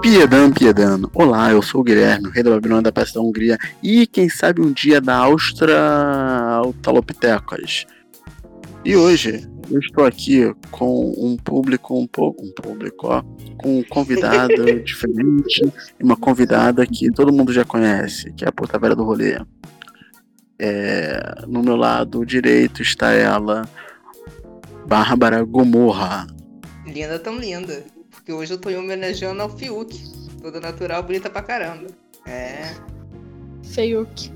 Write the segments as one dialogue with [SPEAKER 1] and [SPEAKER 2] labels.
[SPEAKER 1] Piedan, Piedan. Olá, eu sou o Guilherme, o rei da Babilônia da Peste da Hungria e quem sabe um dia da Australopithecus. E hoje eu estou aqui com um público um pouco. Um público, ó. Com um convidado diferente e uma convidada que todo mundo já conhece, que é a Porta Velha do Rolê. É, no meu lado direito está ela, Bárbara Gomorra.
[SPEAKER 2] Linda, tão linda. Hoje eu tô homenageando ao Fiuk. Toda natural, bonita pra caramba. É.
[SPEAKER 3] Feiuk.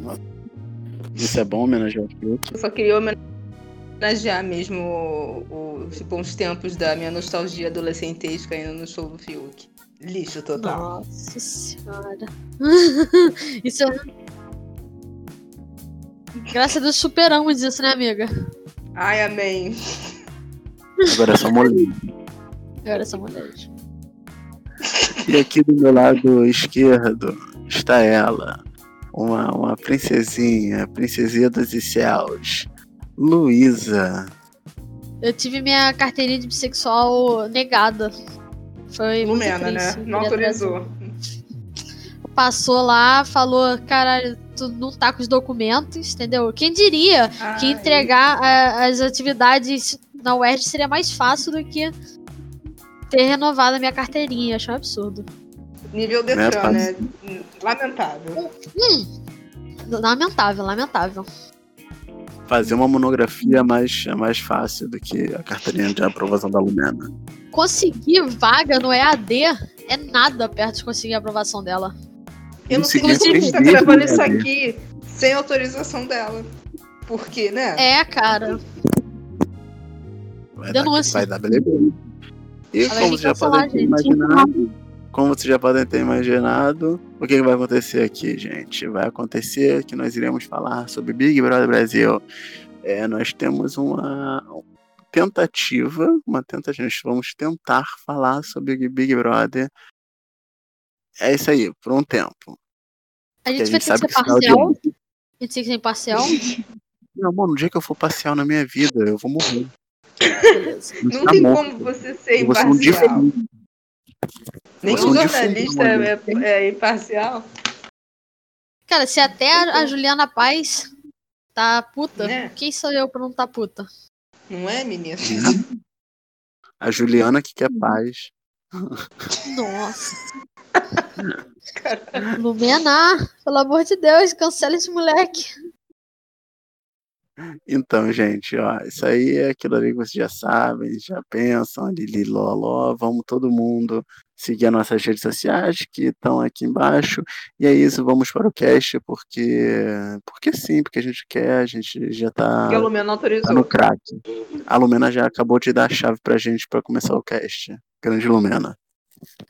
[SPEAKER 1] Isso é bom homenagear o Fiuk?
[SPEAKER 2] Eu só queria homenagear mesmo o, o, tipo, uns tempos da minha nostalgia adolescentesca indo no show do Fiuk. Lixo total.
[SPEAKER 3] Nossa senhora. Isso é. Graças a Deus superamos isso, né, amiga?
[SPEAKER 2] Ai, amém.
[SPEAKER 1] Agora é só molinho.
[SPEAKER 3] Agora é só mulheres.
[SPEAKER 1] E aqui do meu lado esquerdo está ela, uma, uma princesinha, princesinha dos céus, Luísa.
[SPEAKER 3] Eu tive minha carteirinha de bissexual negada. Foi muito
[SPEAKER 2] Lumena, né?
[SPEAKER 3] triste.
[SPEAKER 2] Não autorizou.
[SPEAKER 3] Passou lá, falou, caralho, tu não tá com os documentos, entendeu? Quem diria que
[SPEAKER 2] Ai.
[SPEAKER 3] entregar a- as atividades na UERJ seria mais fácil do que ter renovado a minha carteirinha. Achei um absurdo.
[SPEAKER 2] Nível
[SPEAKER 1] Né,
[SPEAKER 2] Detran, né? Lamentável.
[SPEAKER 3] Lamentável, lamentável.
[SPEAKER 1] Fazer uma monografia é mais, é mais fácil do que a carteirinha de aprovação da Lumena.
[SPEAKER 3] Conseguir vaga no EAD é nada perto de conseguir a aprovação dela.
[SPEAKER 2] Eu não sei como a gente tá gravando isso aqui sem autorização dela. Por quê, né?
[SPEAKER 3] É, cara.
[SPEAKER 1] Vai dar,
[SPEAKER 3] Denúncia.
[SPEAKER 1] vai dar beleza. E
[SPEAKER 3] Ela
[SPEAKER 1] como
[SPEAKER 3] vir
[SPEAKER 1] vocês já podem
[SPEAKER 3] a
[SPEAKER 1] ter
[SPEAKER 3] gente.
[SPEAKER 1] imaginado, como já podem ter imaginado, o que, que vai acontecer aqui, gente? Vai acontecer que nós iremos falar sobre Big Brother Brasil. É, nós temos uma tentativa, uma tentativa, nós vamos tentar falar sobre Big Brother. É isso aí, por um tempo.
[SPEAKER 3] A
[SPEAKER 1] Porque
[SPEAKER 3] gente vai ter que ser
[SPEAKER 1] de
[SPEAKER 3] parcial. A gente tem que ser imparcial.
[SPEAKER 1] Não, mano, no dia que eu for parcial na minha vida, eu vou morrer.
[SPEAKER 3] Beleza.
[SPEAKER 2] Não
[SPEAKER 1] Tá
[SPEAKER 2] tem
[SPEAKER 1] morto.
[SPEAKER 2] como você ser
[SPEAKER 1] um
[SPEAKER 2] imparcial.
[SPEAKER 1] defunto.
[SPEAKER 2] Nem
[SPEAKER 1] Você é
[SPEAKER 2] o
[SPEAKER 1] um
[SPEAKER 2] jornalista
[SPEAKER 1] defunto,
[SPEAKER 2] é, é imparcial,
[SPEAKER 3] Cara, se até a, a Juliana Paz tá puta,
[SPEAKER 2] Né?
[SPEAKER 3] quem sou eu pra não tá puta?
[SPEAKER 2] não é, menina?
[SPEAKER 1] A Juliana que quer paz.
[SPEAKER 3] Nossa. Lumena, pelo amor de Deus, cancela esse moleque.
[SPEAKER 1] Então, gente, ó, isso aí é aquilo ali que vocês já sabem, já pensam, Lili Loló, vamos todo mundo seguir as nossas redes sociais que estão aqui embaixo. E é isso, vamos para o cast, porque porque sim, porque a gente quer, a gente já tá,
[SPEAKER 2] Porque a Lumena não
[SPEAKER 1] tá no
[SPEAKER 2] autorizou.
[SPEAKER 1] crack. A Lumena já acabou de dar a chave pra gente para começar o cast. Grande Lumena.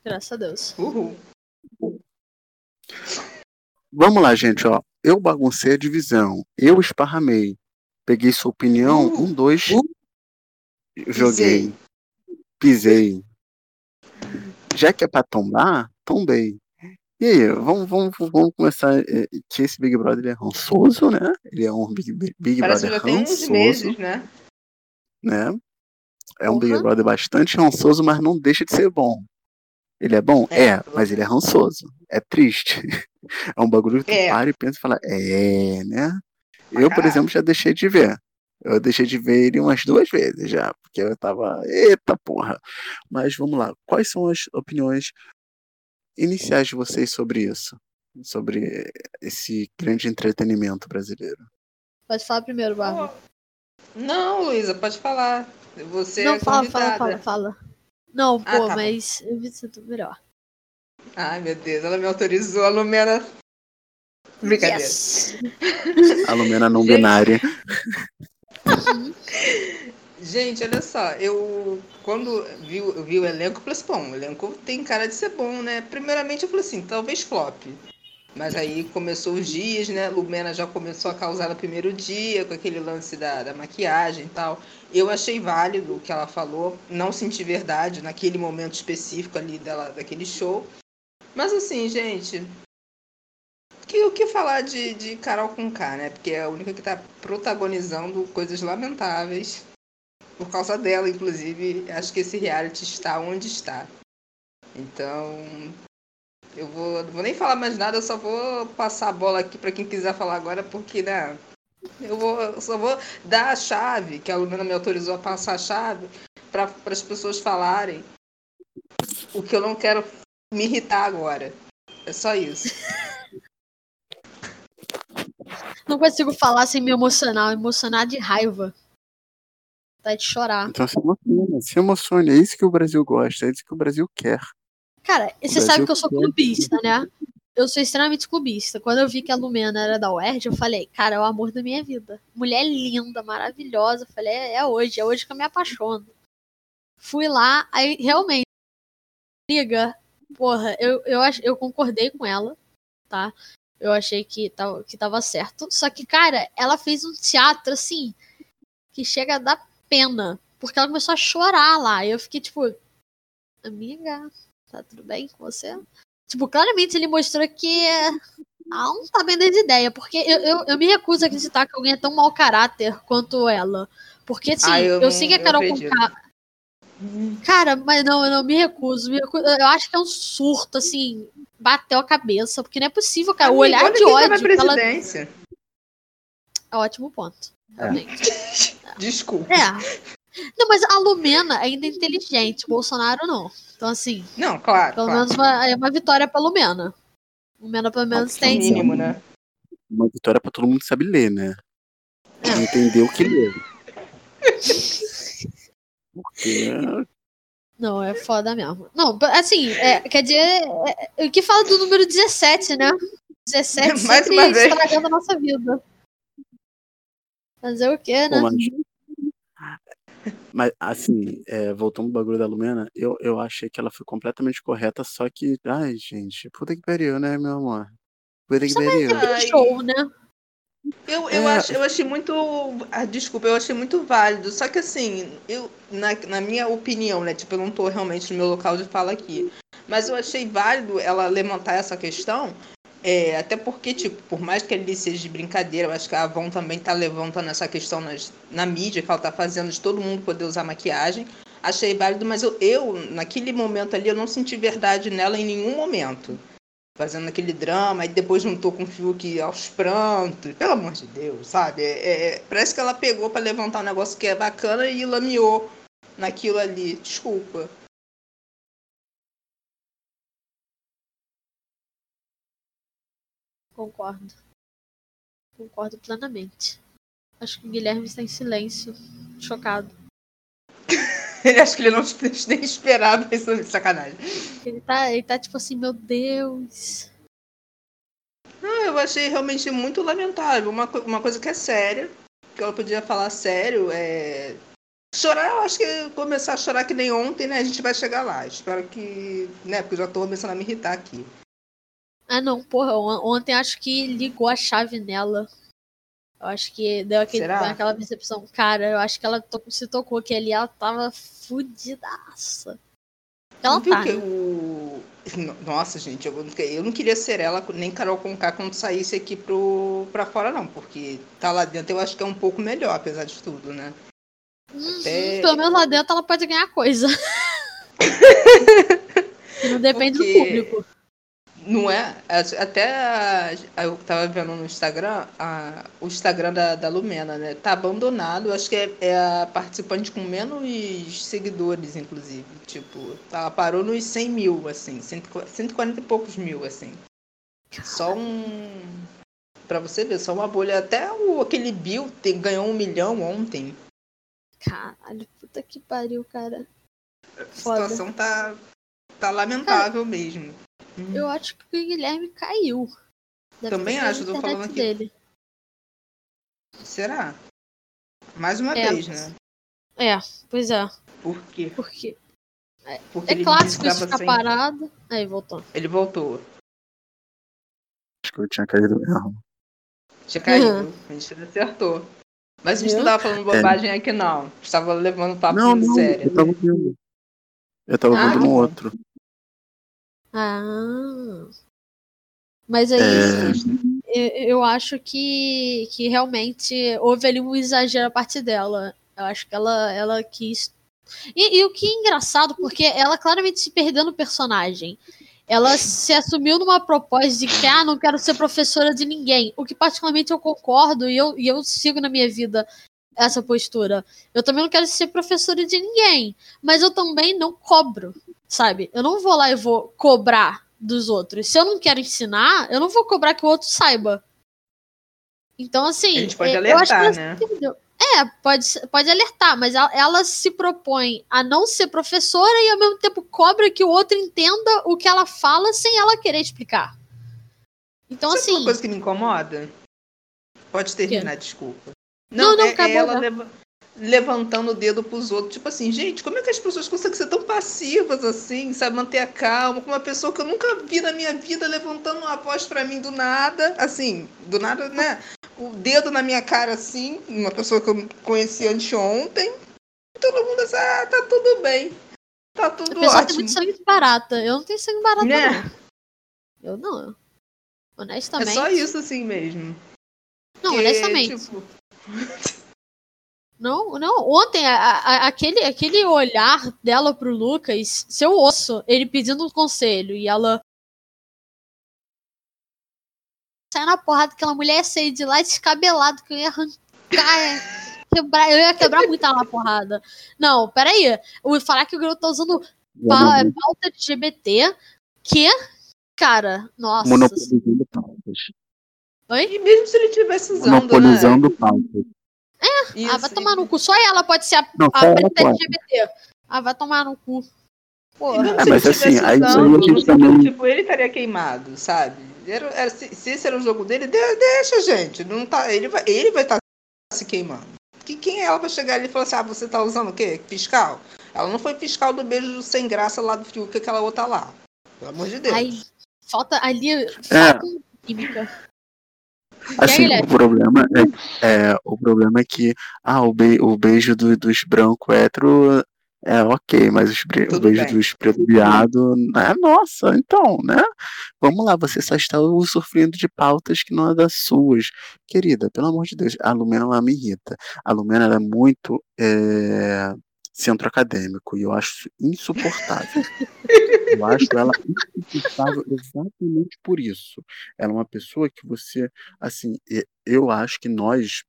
[SPEAKER 3] Graças a Deus.
[SPEAKER 2] Uhul.
[SPEAKER 1] Vamos lá, gente, ó. Eu baguncei a divisão, eu esparramei. Peguei sua opinião,
[SPEAKER 2] Uh,
[SPEAKER 1] um, dois,
[SPEAKER 2] uh,
[SPEAKER 1] joguei, pisei. Já que é pra tombar, tombei. E aí, vamos, vamos, vamos começar. é, Que esse Big Brother é rançoso, né? Ele é um Big, Big
[SPEAKER 2] Parece que
[SPEAKER 1] Brother
[SPEAKER 2] já tem uns
[SPEAKER 1] rançoso,
[SPEAKER 2] meses, né?
[SPEAKER 1] né? É um
[SPEAKER 3] Porra.
[SPEAKER 1] Big Brother bastante rançoso, mas não deixa de ser bom. Ele é bom?
[SPEAKER 2] É.
[SPEAKER 1] É, mas ele é rançoso. É triste. É um bagulho que tu
[SPEAKER 2] É.
[SPEAKER 1] para e pensa e fala, é, né? Eu, por
[SPEAKER 2] caralho.
[SPEAKER 1] exemplo, já deixei de ver. Eu deixei de ver ele umas duas vezes já, porque eu tava, eita porra. Mas vamos lá, quais são as opiniões iniciais de vocês sobre isso? Sobre esse grande entretenimento brasileiro?
[SPEAKER 3] Pode falar primeiro, Bárbara.
[SPEAKER 2] Não, Luísa, pode falar. Você
[SPEAKER 3] não,
[SPEAKER 2] é
[SPEAKER 3] fala, fala,
[SPEAKER 2] convidada.
[SPEAKER 3] fala, fala. Não,
[SPEAKER 2] Ah,
[SPEAKER 3] pô,
[SPEAKER 2] tá bom.
[SPEAKER 3] mas eu vi tudo melhor.
[SPEAKER 2] Ai, meu Deus, ela me autorizou, a Lumena. Brincadeira.
[SPEAKER 3] Yes.
[SPEAKER 1] A Lumena não
[SPEAKER 2] Gente.
[SPEAKER 1] binária.
[SPEAKER 2] Gente, olha só, eu quando vi, eu vi o elenco, eu falei assim, bom, o elenco tem cara de ser bom, né? Primeiramente eu falei assim, talvez flop. Mas aí começou os dias, né? Lumena já começou a causar no primeiro dia, com aquele lance da, da maquiagem e tal. Eu achei válido o que ela falou, não senti verdade naquele momento específico ali dela, daquele show. Mas assim, gente, que, o que falar de, de Carol com K, né? Porque é a única que tá protagonizando coisas lamentáveis. Por causa dela, inclusive, acho que esse reality está onde está. Então, Eu vou, não vou nem falar mais nada, eu só vou passar a bola aqui para quem quiser falar agora, porque, né? Eu, vou, só vou dar a chave, que a Lumena me autorizou a passar a chave, para as pessoas falarem o que eu não quero me irritar agora. É só isso.
[SPEAKER 3] Não consigo falar sem me emocionar, emocionar de raiva. Tá de chorar.
[SPEAKER 1] Então se emociona, se emocione. É isso que o Brasil gosta, é isso que o Brasil quer.
[SPEAKER 3] Cara, você
[SPEAKER 1] Brasil
[SPEAKER 3] sabe que eu sou
[SPEAKER 1] quer.
[SPEAKER 3] clubista, né? Eu sou extremamente clubista. Quando eu vi que a Lumena era da UERJ, eu falei, cara, é o amor da minha vida. Mulher linda, maravilhosa. Eu falei, é, é hoje, é hoje que eu me apaixono. Fui lá, aí realmente, liga, porra, eu, eu, eu concordei com ela, tá? Eu achei que tava, que tava certo. Só que, cara, ela fez um teatro assim que chega a dar pena. Porque ela começou a chorar lá. E eu fiquei tipo, amiga, tá tudo bem com você? Tipo, claramente ele mostrou que ela não tá bem das ideias. Porque eu, eu, eu me recuso a acreditar que alguém é tão mau caráter quanto ela. Porque, assim,
[SPEAKER 2] Ah,
[SPEAKER 3] eu,
[SPEAKER 2] eu
[SPEAKER 3] sei que a Carol. Conká. Cara, mas não, eu não me recuso, me recuso. Eu acho que é um surto, assim, bateu a cabeça. Porque não é possível, cara. O
[SPEAKER 2] Amigo,
[SPEAKER 3] olhar
[SPEAKER 2] olha
[SPEAKER 3] de
[SPEAKER 2] tá na
[SPEAKER 3] ódio. ela-
[SPEAKER 2] presidência.
[SPEAKER 3] É ótimo ponto. Realmente.
[SPEAKER 2] Desculpa.
[SPEAKER 3] É. Não, mas a Lumena ainda é inteligente, o Bolsonaro não. Então, assim,
[SPEAKER 2] Não, claro.
[SPEAKER 3] pelo
[SPEAKER 2] claro.
[SPEAKER 3] menos uma, é uma vitória pra Lumena. Lumena, pelo menos,
[SPEAKER 2] O
[SPEAKER 3] tem.
[SPEAKER 2] mínimo, né?
[SPEAKER 1] Uma vitória pra todo mundo que sabe ler, né? Entender o que lê. Porque
[SPEAKER 3] Não, é foda mesmo. Não, assim, é, quer dizer, é, é, o que fala do número 17, né? 17
[SPEAKER 2] Mais
[SPEAKER 3] sempre
[SPEAKER 2] uma vez.
[SPEAKER 3] estragando a nossa vida. Fazer o quê, né?
[SPEAKER 1] Pô, mas... mas, assim, é, voltando pro bagulho da Lumena, eu, eu achei que ela foi completamente correta, só que, ai, gente, puta que pariu, né, meu amor? Puta que pariu.
[SPEAKER 2] Ai.
[SPEAKER 3] Show, né?
[SPEAKER 2] Eu, eu,
[SPEAKER 1] É.
[SPEAKER 2] acho, eu achei muito. Ah, desculpa, eu achei muito válido. Só que assim, eu, na, na minha opinião, né? Tipo, eu não tô realmente no meu local de fala aqui. Mas eu achei válido ela levantar essa questão. é, até porque, tipo, por mais que ele seja de brincadeira, eu acho que a Avon também tá levantando essa questão nas, na mídia que ela tá fazendo de todo mundo poder usar maquiagem. Achei válido, mas eu, eu, naquele momento ali, eu não senti verdade nela em nenhum momento fazendo aquele drama, e depois juntou com o Fiuk aos prantos. Pelo amor de Deus, sabe? É, é- parece que ela pegou pra levantar um negócio que é bacana e lameou naquilo ali. Desculpa.
[SPEAKER 3] Concordo. Concordo plenamente. Acho que o Guilherme está em silêncio, chocado.
[SPEAKER 2] Ele acho que ele não nem esperava isso de sacanagem.
[SPEAKER 3] Ele tá, ele tá tipo assim, meu Deus.
[SPEAKER 2] Não, eu achei realmente muito lamentável. Uma, uma coisa que é séria, que ela podia falar sério, é. Chorar, eu acho que começar a chorar que nem ontem, né? A gente vai chegar lá. Espero que. Né? Porque eu já tô começando a me irritar aqui.
[SPEAKER 3] Ah, não, porra, on- ontem acho que ligou a chave nela. Eu acho que deu aquele, aquela percepção. Cara, eu acho que ela to- se tocou que ali ela tava fudidaça. Ela tá.
[SPEAKER 2] que o... Nossa, gente, eu, não eu não queria ser ela, nem Carol Conká quando saísse aqui pro... pra fora, não, porque tá lá dentro eu acho que é um pouco melhor, apesar de tudo, né?
[SPEAKER 3] Uhum,
[SPEAKER 2] Até-
[SPEAKER 3] Pelo menos lá dentro ela pode ganhar coisa. Não depende
[SPEAKER 2] Porque-
[SPEAKER 3] do público.
[SPEAKER 2] Não é? Até a- eu tava vendo no Instagram, a- o Instagram da, da Lumena, né? Tá abandonado. Acho que é, é a participante com menos seguidores, inclusive. Tipo, ela parou nos 100 mil, assim. 140 140 e poucos mil, assim. Só um. Pra você ver, só uma bolha. Até o, aquele Bill tem- ganhou um milhão ontem.
[SPEAKER 3] Caralho, puta que pariu, cara.
[SPEAKER 2] A
[SPEAKER 3] Foda.
[SPEAKER 2] situação tá, tá lamentável mesmo.
[SPEAKER 3] Eu acho que o Guilherme caiu. Deve
[SPEAKER 2] Também
[SPEAKER 3] a
[SPEAKER 2] acho, tô
[SPEAKER 3] internet
[SPEAKER 2] falando aqui.
[SPEAKER 3] dele.
[SPEAKER 2] Será? Mais uma
[SPEAKER 3] É.
[SPEAKER 2] vez, né?
[SPEAKER 3] É, pois é.
[SPEAKER 2] Por quê?
[SPEAKER 3] Porque
[SPEAKER 2] Porque
[SPEAKER 3] é clássico isso
[SPEAKER 2] tava
[SPEAKER 3] ficar
[SPEAKER 2] sem-
[SPEAKER 3] parado. Aí voltou.
[SPEAKER 2] Ele voltou.
[SPEAKER 1] Acho que eu tinha caído mesmo.
[SPEAKER 2] Tinha caído.
[SPEAKER 3] Uhum.
[SPEAKER 2] A gente acertou. Mas a gente não tava falando bobagem aqui, não. Estava levando o papo
[SPEAKER 1] Não,
[SPEAKER 2] muito
[SPEAKER 1] não,
[SPEAKER 2] sério.
[SPEAKER 1] eu tava ouvindo. Eu tava
[SPEAKER 2] Ah,
[SPEAKER 1] ouvindo no
[SPEAKER 2] bom.
[SPEAKER 1] outro.
[SPEAKER 3] Ah. Mas aí,
[SPEAKER 1] É,
[SPEAKER 3] eu, eu acho que, que realmente houve ali um exagero a parte dela. Eu acho que ela, ela quis. E, e o que é engraçado, porque ela claramente se perdeu no personagem. ela se assumiu numa proposta de que, ah, não quero ser professora de ninguém. O que particularmente eu concordo e eu, e eu sigo na minha vida essa postura. Eu também não quero ser professora de ninguém, mas eu também não cobro, sabe? Eu não vou lá e vou cobrar dos outros. Se eu não quero ensinar, eu não vou cobrar que o outro saiba. Então, assim.
[SPEAKER 2] A gente pode alertar, né?
[SPEAKER 3] É, pode, pode alertar, mas ela, ela, se propõe a não ser professora e ao mesmo tempo cobra que o outro entenda o que ela fala sem ela querer explicar. Então,
[SPEAKER 2] Sabe
[SPEAKER 3] assim.
[SPEAKER 2] uma coisa que me incomoda? Pode terminar, desculpa.
[SPEAKER 3] Não, não,
[SPEAKER 2] é,
[SPEAKER 3] acabou,
[SPEAKER 2] é ela
[SPEAKER 3] já.
[SPEAKER 2] leva- levantando o dedo pros outros. Tipo assim, gente, como é que as pessoas conseguem ser tão passivas assim, sabe? Manter a calma com uma pessoa que eu nunca vi na minha vida levantando uma voz pra mim do nada. Assim, do nada, né? O dedo na minha cara assim, uma pessoa que eu conheci anteontem. Todo mundo assim, ah, tá tudo bem. Tá
[SPEAKER 3] A
[SPEAKER 2] tudo
[SPEAKER 3] pessoa tem
[SPEAKER 2] ótimo.
[SPEAKER 3] muito sangue barata. Eu não tenho sangue barata,
[SPEAKER 2] Né?
[SPEAKER 3] não. Eu não.
[SPEAKER 2] É
[SPEAKER 3] Honestamente.
[SPEAKER 2] só isso assim mesmo.
[SPEAKER 3] Não,
[SPEAKER 2] Porque,
[SPEAKER 3] honestamente.
[SPEAKER 2] tipo,
[SPEAKER 3] Não, não. Ontem, a- a- aquele, aquele olhar dela pro Lucas, se eu ouço ele pedindo um conselho e ela. Sai na porrada, aquela mulher ia sair de lá descabelado, que eu ia arrancar. é, Quebrar, eu ia quebrar muito ela na porrada. Não, peraí. Eu vou falar que o garoto tá usando pa- pauta de GBT. Que, cara, nossa.
[SPEAKER 1] Monopolizando pautas.
[SPEAKER 3] Oi?
[SPEAKER 2] E mesmo se ele estivesse usando,
[SPEAKER 1] Monopolizando pautas.
[SPEAKER 2] Né?
[SPEAKER 3] Ah, vai tomar no cu. Só ela pode ser a,
[SPEAKER 1] Não,
[SPEAKER 3] a. LGBT. Ah, vai tomar no cu. Porra.
[SPEAKER 1] É,
[SPEAKER 2] se
[SPEAKER 1] mas
[SPEAKER 2] ele
[SPEAKER 1] assim,
[SPEAKER 2] estivesse
[SPEAKER 1] aí isso aí a
[SPEAKER 2] usando,
[SPEAKER 1] gente também-
[SPEAKER 2] tipo, ele estaria queimado, sabe? Era, era- se, se esse era o jogo dele, de- deixa, gente. Não tá, ele vai ele vai estar se queimando. Que, quem é ela pra chegar ali e falar assim, ah, você tá usando o quê? Fiscal? Ela não foi fiscal do beijo sem graça lá do que aquela outra lá. Pelo amor de Deus.
[SPEAKER 3] Ai, falta ali. Falta um química.
[SPEAKER 1] Assim, o problema é, é, o problema é que ah, o, be- o beijo do- dos brancos hétero é ok, mas os o beijo
[SPEAKER 2] bem.
[SPEAKER 1] dos preto viado é nossa, então, né? Vamos lá, você só está sofrendo de pautas que não é das suas. Querida, pelo amor de Deus, a Lumena ela me irrita. A Lumena ela é muito é, centro acadêmico e eu acho insuportável. Eu acho ela insuportável exatamente por isso. Ela é uma pessoa que você, assim, eu acho que nós,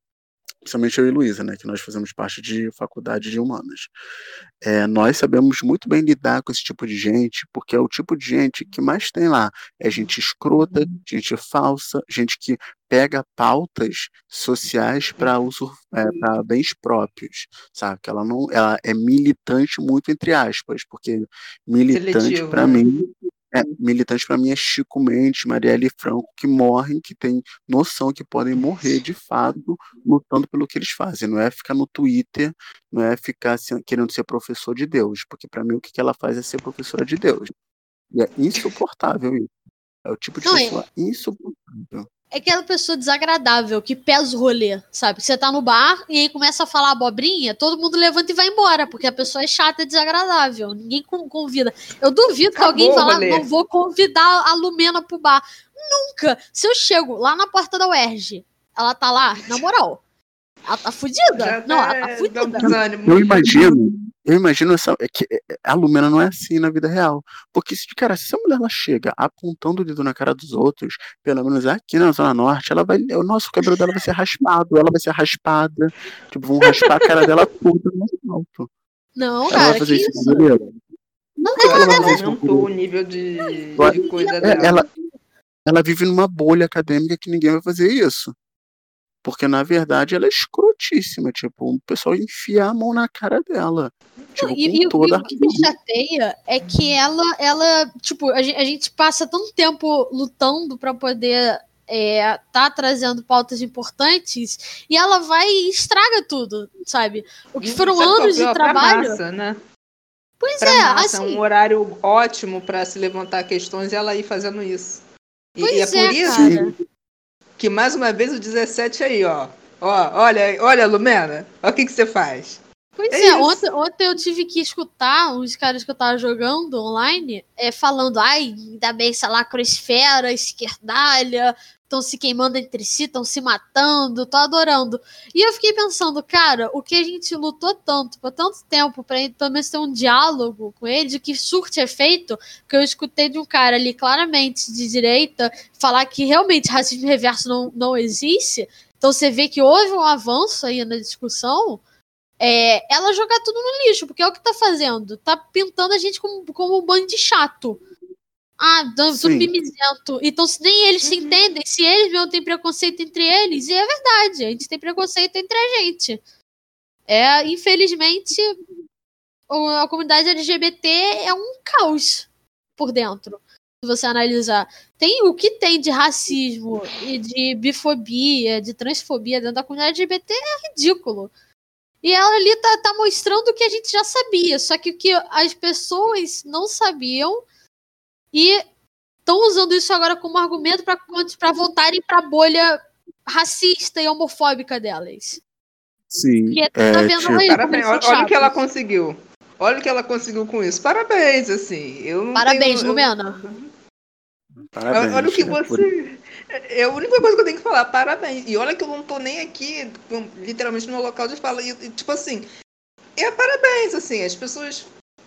[SPEAKER 1] principalmente eu e Luísa, né, que nós fazemos parte de faculdade de humanas, é, nós sabemos muito bem lidar com esse tipo de gente, porque é o tipo de gente que mais tem lá. É gente escrota, gente falsa, gente que pega pautas sociais para uso para bens próprios, sabe? Que ela não, ela é militante muito entre aspas, porque militante para
[SPEAKER 2] né?
[SPEAKER 1] mim é, militante para mim é Chico Mendes, Marielle Franco, que morrem, que têm noção que podem morrer de fato lutando pelo que eles fazem. Não é ficar no Twitter, não é ficar querendo ser professor de Deus, porque para mim o que ela faz é ser professora de Deus. E é insuportável isso. É o tipo de
[SPEAKER 3] Não,
[SPEAKER 1] pessoa insuportável.
[SPEAKER 3] É aquela pessoa desagradável que pesa o rolê, sabe? Você tá no bar e aí começa a falar abobrinha, todo mundo levanta e vai embora, porque a pessoa é chata e desagradável. Ninguém con- convida. Eu duvido que
[SPEAKER 2] Acabou
[SPEAKER 3] alguém vá lá,
[SPEAKER 2] rolê.
[SPEAKER 3] não vou convidar a Lumena pro bar. Nunca. Se eu chego lá na porta da UERJ, ela tá lá, na moral. Ela tá fudida? Não, ela tá
[SPEAKER 2] dá um
[SPEAKER 3] fudida.
[SPEAKER 2] desânimo.
[SPEAKER 1] Eu imagino, eu imagino essa, é que é, a Lumena não é assim na vida real. Porque, se, cara, se essa mulher ela chega apontando o dedo na cara dos outros, pelo menos aqui na Zona Norte, ela vai. O nosso cabelo dela vai ser raspado, ela vai ser raspada. Tipo, vão raspar a cara dela toda no asfalto.
[SPEAKER 3] Não,
[SPEAKER 1] Ela
[SPEAKER 3] cara,
[SPEAKER 1] vai
[SPEAKER 3] que
[SPEAKER 1] fazer isso
[SPEAKER 3] isso?
[SPEAKER 1] a.
[SPEAKER 2] Não,
[SPEAKER 1] ela
[SPEAKER 2] ela
[SPEAKER 1] vai fazer isso o
[SPEAKER 2] nível de, de coisa
[SPEAKER 1] É,
[SPEAKER 2] dela.
[SPEAKER 1] ela, ela vive numa bolha acadêmica que ninguém vai fazer isso. Porque, na verdade, ela é escrotíssima. Tipo, o pessoal enfia a mão na cara dela. Tipo,
[SPEAKER 3] e,
[SPEAKER 1] com
[SPEAKER 3] e o-
[SPEAKER 1] toda
[SPEAKER 3] e
[SPEAKER 1] a
[SPEAKER 3] o que me chateia é que ela, ela tipo, a gente, a gente passa tanto tempo lutando pra poder é, tá trazendo pautas importantes e ela vai e estraga tudo, sabe? O que foram
[SPEAKER 2] Sabe
[SPEAKER 3] anos de trabalho.
[SPEAKER 2] massa, né?
[SPEAKER 3] Pois
[SPEAKER 2] Pra
[SPEAKER 3] é,
[SPEAKER 2] massa,
[SPEAKER 3] assim.
[SPEAKER 2] um horário ótimo pra se levantar questões e ela ir fazendo isso. E,
[SPEAKER 3] Pois
[SPEAKER 2] e é
[SPEAKER 3] é,
[SPEAKER 2] por isso
[SPEAKER 3] cara.
[SPEAKER 2] Que, mais uma vez, o 17 aí, ó. Ó, olha, olha, Lumena, olha o que, que você faz.
[SPEAKER 3] Pois
[SPEAKER 2] É
[SPEAKER 3] é, ontem, ontem eu tive que escutar uns caras que eu tava jogando online é, falando, ai, ainda bem essa lacrosfera, esquerdalha, estão se queimando entre si, estão se matando, tô adorando. E eu fiquei pensando, cara, o que a gente lutou tanto, por tanto tempo, pra pelo menos ter um diálogo com ele, que surte efeito, que eu escutei de um cara ali claramente de direita falar que realmente racismo reverso não, não existe. Então você vê que houve um avanço aí na discussão. É, ela jogar tudo no lixo, porque é o que tá fazendo. Tá pintando a gente como, como um bando de chato. Ah, tudo mimizento. Então, se nem eles uhum. se entendem, se eles mesmo têm preconceito entre eles, e é verdade, a gente tem preconceito entre a gente. É, infelizmente, a comunidade LGBT é um caos por dentro. Se você analisar. Tem o que tem de racismo e de bifobia, de transfobia dentro da comunidade LGBT é ridículo. E ela ali tá, tá mostrando o que a gente já sabia, só que o que as pessoas não sabiam e estão usando isso agora como argumento para voltarem para a bolha racista e homofóbica delas.
[SPEAKER 1] Sim.
[SPEAKER 2] Que é, tá vendo tipo... aí, Parabéns, olha, olha o que ela conseguiu. Olha o que ela conseguiu com isso. Parabéns, assim. Eu
[SPEAKER 3] Parabéns, tenho, Lumena.
[SPEAKER 2] Parabéns. Olha o que você. É a única coisa que eu tenho que falar, parabéns. E olha que eu não tô nem aqui, literalmente, no local de fala. E, tipo assim, é parabéns, assim, as pessoas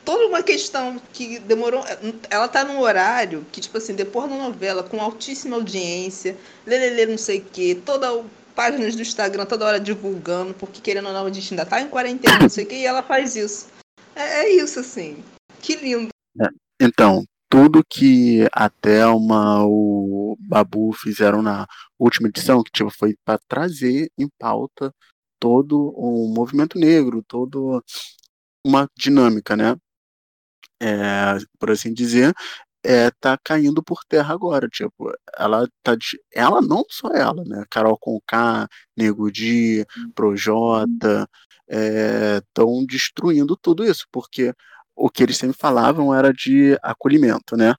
[SPEAKER 2] toda uma questão que demorou. Ela tá num horário que, tipo assim, depois da novela, com altíssima audiência, lelele, não sei o quê, toda páginas do Instagram toda hora divulgando, porque querendo ou não, a gente ainda tá em quarentena, não sei o quê, e ela faz isso. É, é isso, assim. Que lindo.
[SPEAKER 1] É, então, tudo que a Thelma, o Babu fizeram na última edição, que tipo, foi para trazer em pauta todo o movimento negro, todo uma dinâmica, né? É, por assim dizer, é, tá caindo por terra agora. Tipo, ela tá. De, ela não só ela, né? Carol Conká, Nego Di, Projota, estão é, destruindo tudo isso, porque o que eles sempre falavam era de acolhimento, né?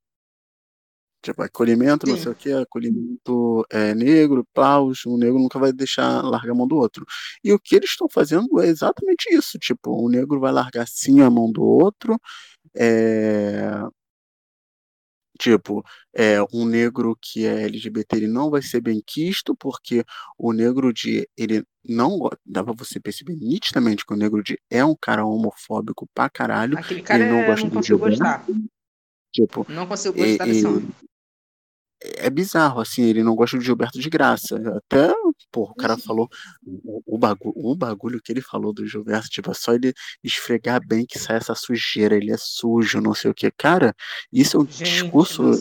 [SPEAKER 1] Tipo, acolhimento, Sim. não sei o que, acolhimento é, negro, paus, o negro nunca vai deixar largar a mão do outro. E o que eles estão fazendo é exatamente isso. Tipo, o negro vai largar sim a mão do outro, é, tipo, é, um negro que é LGBT ele não vai ser bem quisto, porque o negro de ele não dá pra você perceber nitidamente que o negro de é um cara homofóbico pra caralho.
[SPEAKER 2] Aquele cara ele não, é, gosta não consigo gostar.
[SPEAKER 1] Tipo,
[SPEAKER 2] não consigo gostar desse homem
[SPEAKER 1] é bizarro, assim, ele não gosta de Gilberto de Graça. Até, pô, o cara uhum. falou o, o, bagulho, o bagulho que ele falou do Gilberto, tipo, é só ele esfregar bem que sai essa sujeira, ele é sujo, não sei o que. Cara, isso é um gente, discurso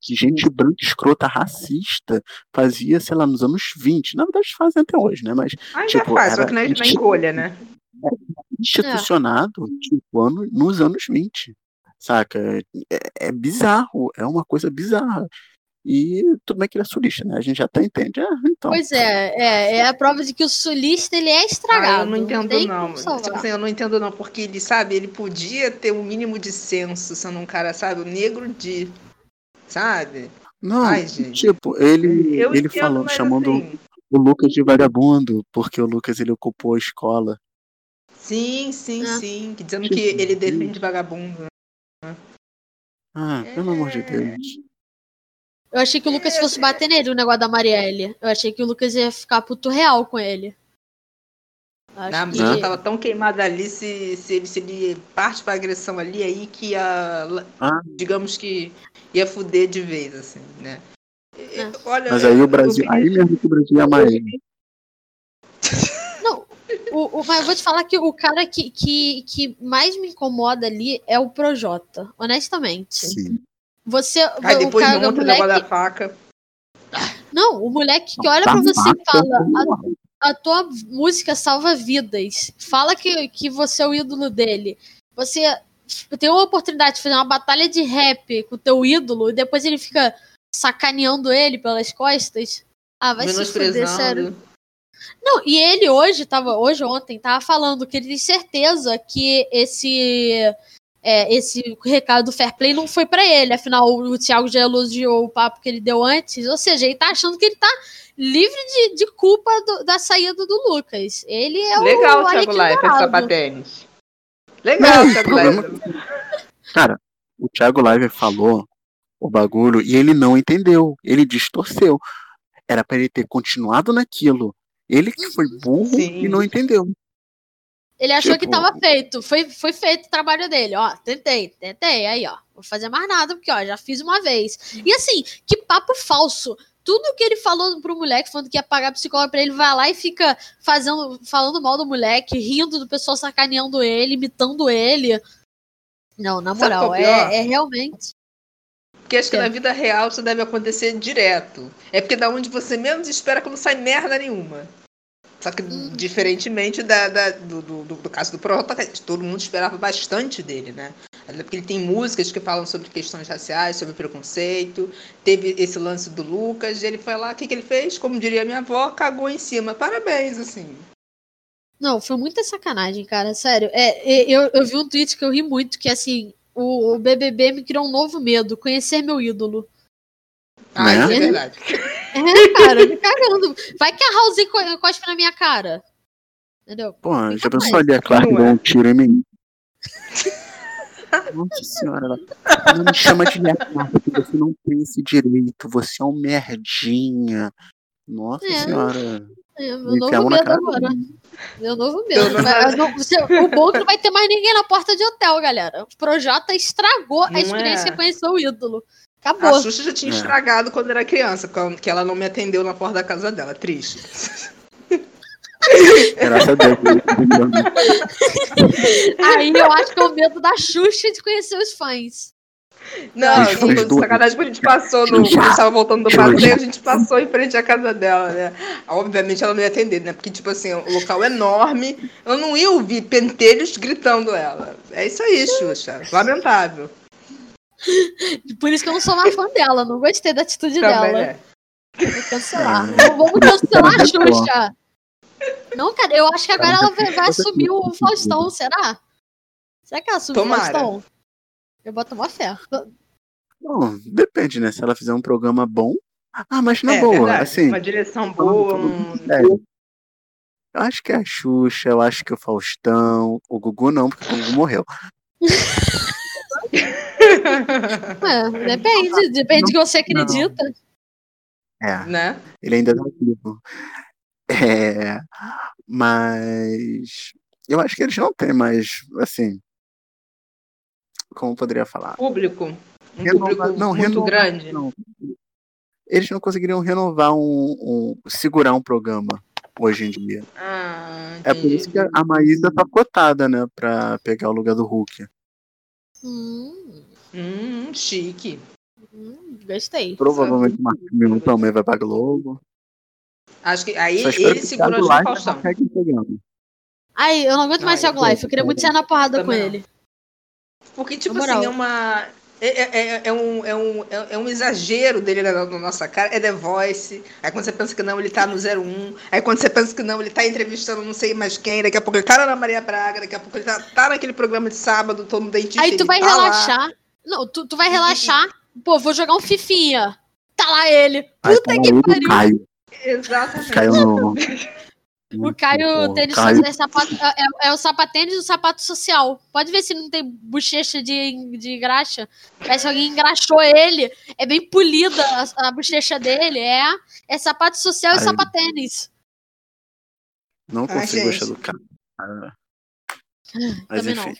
[SPEAKER 1] que gente branca, escrota, racista fazia, sei lá, nos anos 20. Na verdade, fazem até hoje, né? Mas.
[SPEAKER 2] Ainda tipo, faz, só que na, na encolha, né?
[SPEAKER 1] Institucionado, tipo, ano, nos anos 20 saca? É, é, bizarro, é uma coisa bizarra. E tudo bem que ele é sulista, né? A gente já até entende. Ah, então.
[SPEAKER 3] Pois é, é, é a prova de que o sulista ele é estragado.
[SPEAKER 2] Ah, eu não entendo não. não. Tipo assim, eu não entendo não, porque ele, sabe, ele podia ter um mínimo de senso sendo um cara, sabe, o negro de. Sabe?
[SPEAKER 1] Não, Ai, tipo, ele, eu ele falou, chamando assim... o Lucas de vagabundo, porque o Lucas ele ocupou a escola.
[SPEAKER 2] Sim, sim, é. sim. Dizendo tipo, que ele defende vagabundo.
[SPEAKER 1] Ah, pelo amor de Deus.
[SPEAKER 3] Eu achei que o Lucas fosse bater nele o negócio da Marielle. Eu achei que o Lucas ia ficar puto real com ele.
[SPEAKER 2] Acho não, mas que... já tava tão queimado ali, se, se, ele, se ele parte pra agressão ali, aí que ia, ah. digamos que ia fuder de vez, assim, né?
[SPEAKER 1] É. Olha, mas aí o Brasil, aí mesmo que o Brasil ia ele.
[SPEAKER 3] Não, o, o, mas eu vou te falar que o cara que, que, que mais me incomoda ali é o Projota, honestamente. Sim. Você.
[SPEAKER 2] Aí depois o cara, monta moleque... da faca.
[SPEAKER 3] Não, o moleque que olha pra você e fala. A, a, tua música salva vidas. Fala que, que você é o ídolo dele. Você tem uma oportunidade de fazer uma batalha de rap com o teu ídolo e depois ele fica sacaneando ele pelas costas. Ah, vai se fuder, sério. Não, e ele hoje tava, hoje ontem, tava falando que ele tem certeza que esse é, esse recado do fair play não foi para ele. Afinal, o Thiago já elogiou o papo que ele deu antes. Ou seja, ele tá achando que ele tá livre de, de culpa do, da saída do Lucas. Ele é
[SPEAKER 2] Legal, o, o Thiago Leifert, sapatênis. Legal, Thiago Leifert.
[SPEAKER 1] Cara, o Thiago Leifert falou o bagulho e ele não entendeu. Ele distorceu. Era pra ele ter continuado naquilo. Ele que foi burro
[SPEAKER 2] Sim.
[SPEAKER 1] e não entendeu.
[SPEAKER 3] Ele achou que
[SPEAKER 1] Tipo-
[SPEAKER 3] tava feito. Foi, foi feito o trabalho dele. Ó, tentei, tentei. Aí, ó. Vou fazer mais nada, porque, ó, já fiz uma vez. E assim, que papo falso. Tudo que ele falou pro moleque, falando que ia pagar psicólogo pra ele, vai lá e fica fazendo, falando mal do moleque, rindo do pessoal sacaneando ele, imitando ele. Não, na moral,
[SPEAKER 2] é
[SPEAKER 3] é, é realmente.
[SPEAKER 2] Porque acho que
[SPEAKER 3] É.
[SPEAKER 2] na vida real isso deve acontecer direto. É porque da onde você menos espera que não sai merda nenhuma. Só que diferentemente da, da- do, do, do- caso do protagonista, todo mundo esperava bastante dele, né? Até porque ele tem músicas que falam sobre questões raciais, sobre preconceito. Teve esse lance do Lucas, ele foi lá, o que, que ele fez? Como diria minha avó, cagou em cima. Parabéns, assim.
[SPEAKER 3] Não, foi muita sacanagem, cara. Sério. É, é, eu, eu vi um tweet que eu ri muito, que assim, o, o BBB me criou um novo medo, conhecer meu ídolo.
[SPEAKER 2] Ah, isso é verdade.
[SPEAKER 3] É, cara, me cagando. Vai que a House co- cospe na minha cara. Entendeu?
[SPEAKER 1] Pô, já
[SPEAKER 3] Fica
[SPEAKER 1] pensou
[SPEAKER 3] mais.
[SPEAKER 1] ali a Clark dar
[SPEAKER 2] é.
[SPEAKER 1] um tiro em mim? Nossa senhora, ela não me chama de Lia Clark, porque você não tem esse direito, você é um merdinha. Nossa
[SPEAKER 3] É.
[SPEAKER 1] senhora.
[SPEAKER 3] É, meu
[SPEAKER 1] Me
[SPEAKER 3] novo medo agora. Meu novo medo.
[SPEAKER 2] não-
[SPEAKER 3] Vai- não- você- o bom é que não vai ter mais ninguém na porta de hotel, galera. O Projota estragou
[SPEAKER 2] Não
[SPEAKER 3] a experiência
[SPEAKER 2] é.
[SPEAKER 3] de conhecer o ídolo.
[SPEAKER 2] A
[SPEAKER 3] Acabou.
[SPEAKER 2] Xuxa já tinha
[SPEAKER 1] É.
[SPEAKER 2] estragado quando era criança, que ela não me atendeu na porta da casa dela. Triste.
[SPEAKER 1] Graças a Deus.
[SPEAKER 3] Aí eu acho que é o medo da Xuxa de conhecer os fãs.
[SPEAKER 2] Não,
[SPEAKER 1] Os
[SPEAKER 2] eu
[SPEAKER 1] fãs
[SPEAKER 2] tô de sacanagem porque a gente passou no. Quando a gente tava voltando do passeio, a gente passou em frente à casa dela, né? Obviamente ela não ia atender, né? Porque, tipo assim, o local é enorme. Eu não ia ouvir pentelhos gritando ela. É isso aí, Xuxa. Lamentável.
[SPEAKER 3] Por isso que eu não sou mais fã dela. Não gostei da atitude
[SPEAKER 2] Também
[SPEAKER 3] dela.
[SPEAKER 2] é.
[SPEAKER 3] Vou cancelar.
[SPEAKER 1] É.
[SPEAKER 3] Vamos cancelar a
[SPEAKER 1] Muito
[SPEAKER 3] Xuxa. Não, cara, eu acho que agora ela vai, vai assumir o Faustão, será? Será que ela assume
[SPEAKER 2] Tomara.
[SPEAKER 3] o Faustão? Eu boto uma fé.
[SPEAKER 1] Bom, depende, né? Se ela fizer um programa bom. Ah, mas na
[SPEAKER 2] é,
[SPEAKER 1] boa,
[SPEAKER 2] verdade.
[SPEAKER 1] assim.
[SPEAKER 2] Uma direção boa, um.
[SPEAKER 1] É, eu acho que é a Xuxa, eu acho que o Faustão. O Gugu não, porque o Gugu morreu.
[SPEAKER 3] É, depende, depende do que você
[SPEAKER 1] Não.
[SPEAKER 3] acredita.
[SPEAKER 1] É,
[SPEAKER 2] né?
[SPEAKER 1] ele ainda tá vivo. É, mas eu acho que eles não têm mais, assim. Como poderia falar?
[SPEAKER 2] Público. Um
[SPEAKER 1] Renova-
[SPEAKER 2] público
[SPEAKER 1] não,
[SPEAKER 2] muito
[SPEAKER 1] renova-
[SPEAKER 2] grande.
[SPEAKER 1] não. Eles não conseguiriam renovar um, um- segurar um programa hoje em dia.
[SPEAKER 2] Ah,
[SPEAKER 1] É por isso que a a Maísa tá cotada, né? Pra pegar o lugar do Hulk.
[SPEAKER 3] Hum,
[SPEAKER 2] Hum, chique.
[SPEAKER 3] hum, gostei.
[SPEAKER 1] Provavelmente o Marcos Mion também vai pra Globo.
[SPEAKER 2] Acho que aí ele
[SPEAKER 1] que o
[SPEAKER 2] Faustão.
[SPEAKER 3] Ai, eu não aguento mais
[SPEAKER 2] Ai,
[SPEAKER 3] Thiago Life. Eu queria muito sair na porrada com
[SPEAKER 2] Também
[SPEAKER 3] ele.
[SPEAKER 2] Porque, tipo assim, é uma. É, é, é- é um, é, um, é é um exagero dele na, na nossa cara. É The Voice. Aí quando você pensa que não, ele tá no 01. Aí quando você pensa que não, ele tá entrevistando não sei mais quem. Daqui a pouco ele tá na Maria Braga. Daqui a pouco ele tá, tá naquele programa de sábado, todo dentista.
[SPEAKER 3] Aí tu vai
[SPEAKER 2] tá lá.
[SPEAKER 3] Não, tu, tu vai relaxar. Pô, vou jogar um fifinha. Tá lá ele. Puta
[SPEAKER 1] tá
[SPEAKER 3] que
[SPEAKER 1] o
[SPEAKER 3] pariu.
[SPEAKER 1] Caio.
[SPEAKER 2] Exatamente.
[SPEAKER 1] Caio no.
[SPEAKER 3] O Caio
[SPEAKER 1] Pô,
[SPEAKER 3] tênis
[SPEAKER 1] Caio-
[SPEAKER 3] é, sapato, é, é o sapatênis do sapato social. Pode ver se não tem bochecha de, de graxa. Parece que alguém engraxou ele. É bem polida a, a bochecha dele. É, é sapato social e
[SPEAKER 1] Aí.
[SPEAKER 3] sapatênis.
[SPEAKER 1] Não
[SPEAKER 2] Ai,
[SPEAKER 1] consigo gostar do cara. Mas
[SPEAKER 3] Também não.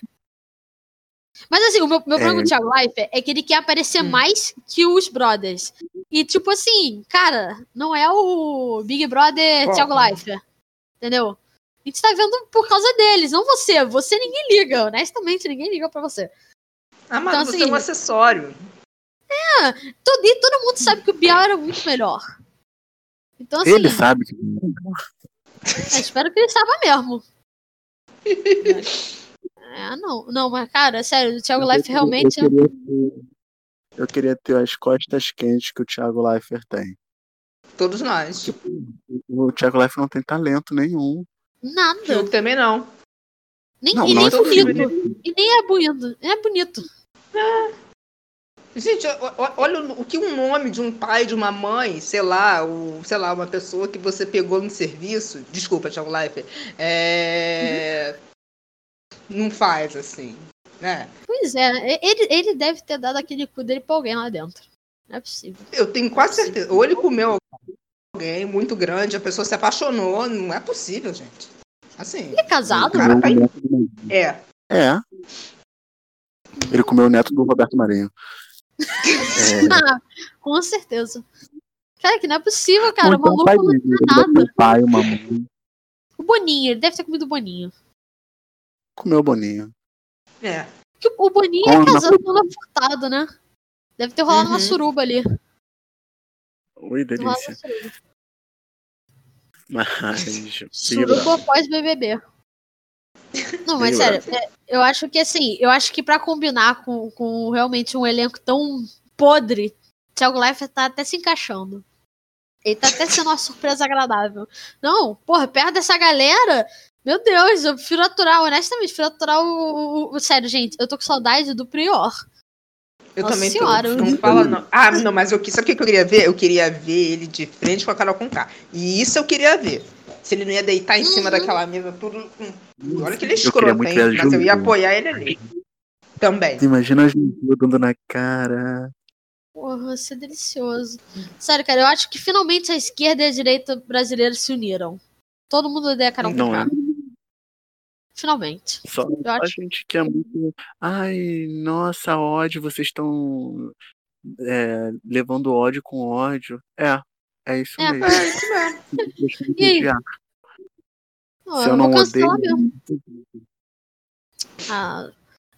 [SPEAKER 3] Mas assim, o meu, meu
[SPEAKER 1] É.
[SPEAKER 3] problema com o Thiago Leifert é que ele quer aparecer
[SPEAKER 2] Hum.
[SPEAKER 3] mais que os brothers. E tipo assim, cara, não é o Big Brother
[SPEAKER 2] Qual?
[SPEAKER 3] Thiago Leifert. Entendeu? A gente tá vendo por causa deles, não você. Você ninguém liga. Honestamente, ninguém liga pra você.
[SPEAKER 2] Ah, mas
[SPEAKER 3] Então,
[SPEAKER 2] você
[SPEAKER 3] assim,
[SPEAKER 2] é um acessório.
[SPEAKER 3] Todo, e todo mundo sabe que o Bial era muito melhor. Então, assim,
[SPEAKER 1] Ele sabe que.
[SPEAKER 3] eu espero que ele saiba mesmo. É, não. Não, mas, cara, sério, o Thiago Leifert realmente. é
[SPEAKER 1] Eu queria, ter, eu queria ter as costas quentes que o Thiago Leifert tem.
[SPEAKER 2] Todos nós.
[SPEAKER 1] O Thiago Leifert não tem talento nenhum.
[SPEAKER 3] Nada.
[SPEAKER 2] Eu também não.
[SPEAKER 3] Nem,
[SPEAKER 1] Não,
[SPEAKER 3] e
[SPEAKER 1] não
[SPEAKER 3] nem
[SPEAKER 1] é
[SPEAKER 3] bonito.
[SPEAKER 1] possível.
[SPEAKER 3] E nem é bonito. É bonito.
[SPEAKER 2] Gente, olha o que um nome de um pai, de uma mãe, sei lá, o, sei lá, uma pessoa que você pegou no serviço, desculpa, Thiago Leifert, é, não faz assim, né?
[SPEAKER 3] Pois é, ele, ele deve ter dado aquele cu dele pra alguém lá dentro. Não é possível.
[SPEAKER 2] Eu tenho quase certeza. Ou ele comeu alguém muito grande, a pessoa se apaixonou. Não é possível, gente. Assim.
[SPEAKER 3] Ele é casado?
[SPEAKER 2] cara tá
[SPEAKER 1] Marinho.
[SPEAKER 2] É.
[SPEAKER 1] É. Ele comeu o neto do Roberto Marinho. É,
[SPEAKER 3] Ah, com certeza. Cara, que não é possível, cara.
[SPEAKER 1] então o
[SPEAKER 3] maluco
[SPEAKER 1] pai
[SPEAKER 3] não tem
[SPEAKER 1] ter
[SPEAKER 3] nada.
[SPEAKER 1] pai, uma mãe.
[SPEAKER 3] O Boninho, ele deve ter comido o Boninho.
[SPEAKER 1] Comeu o Boninho.
[SPEAKER 2] É.
[SPEAKER 3] Que o Boninho
[SPEAKER 1] Como
[SPEAKER 3] é casado com o Furtado, né? Deve ter rolado uma
[SPEAKER 2] Uhum.
[SPEAKER 3] suruba ali. Uma
[SPEAKER 1] delícia.
[SPEAKER 3] suruba.
[SPEAKER 1] Mas.
[SPEAKER 3] Suruba após BBB. Não, mas sério, é, eu acho que assim, eu acho que pra combinar com, com realmente um elenco tão podre, Thiago Leifert tá até se encaixando. Ele tá até sendo uma surpresa agradável. Não, porra, perto dessa galera, meu Deus, eu prefiro aturar, honestamente, prefiro aturar o, o- o- Sério, gente, eu tô com saudade do Prior.
[SPEAKER 2] Eu
[SPEAKER 3] Nossa
[SPEAKER 2] também
[SPEAKER 3] senhora,
[SPEAKER 2] tô. Não fala, não. Ah, não, mas eu, sabe o que eu queria ver? Eu queria ver ele de frente com a Carol Conká. E isso eu queria ver. Se ele não ia deitar em cima
[SPEAKER 3] Uhum.
[SPEAKER 2] daquela mesa, tudo. hum, Olha que ele é escroto, hein? Mas eu ia apoiar ele ali. Também.
[SPEAKER 1] Imagina a Juju dando na cara.
[SPEAKER 3] Porra, vai ser delicioso. Sério, cara, eu acho que finalmente a esquerda e a direita brasileira se uniram. Todo mundo odeia a Carol
[SPEAKER 1] Não
[SPEAKER 3] Conká.
[SPEAKER 1] é?
[SPEAKER 3] Finalmente.
[SPEAKER 1] Só a
[SPEAKER 3] acho-
[SPEAKER 1] gente que é muito. Ai, nossa, ódio, vocês estão é, levando ódio com ódio. É, é isso
[SPEAKER 3] É.
[SPEAKER 1] mesmo.
[SPEAKER 2] É, isso mesmo.
[SPEAKER 3] E aí? Não,
[SPEAKER 1] Se eu
[SPEAKER 3] eu
[SPEAKER 1] não odeio.
[SPEAKER 3] mesmo. Ah,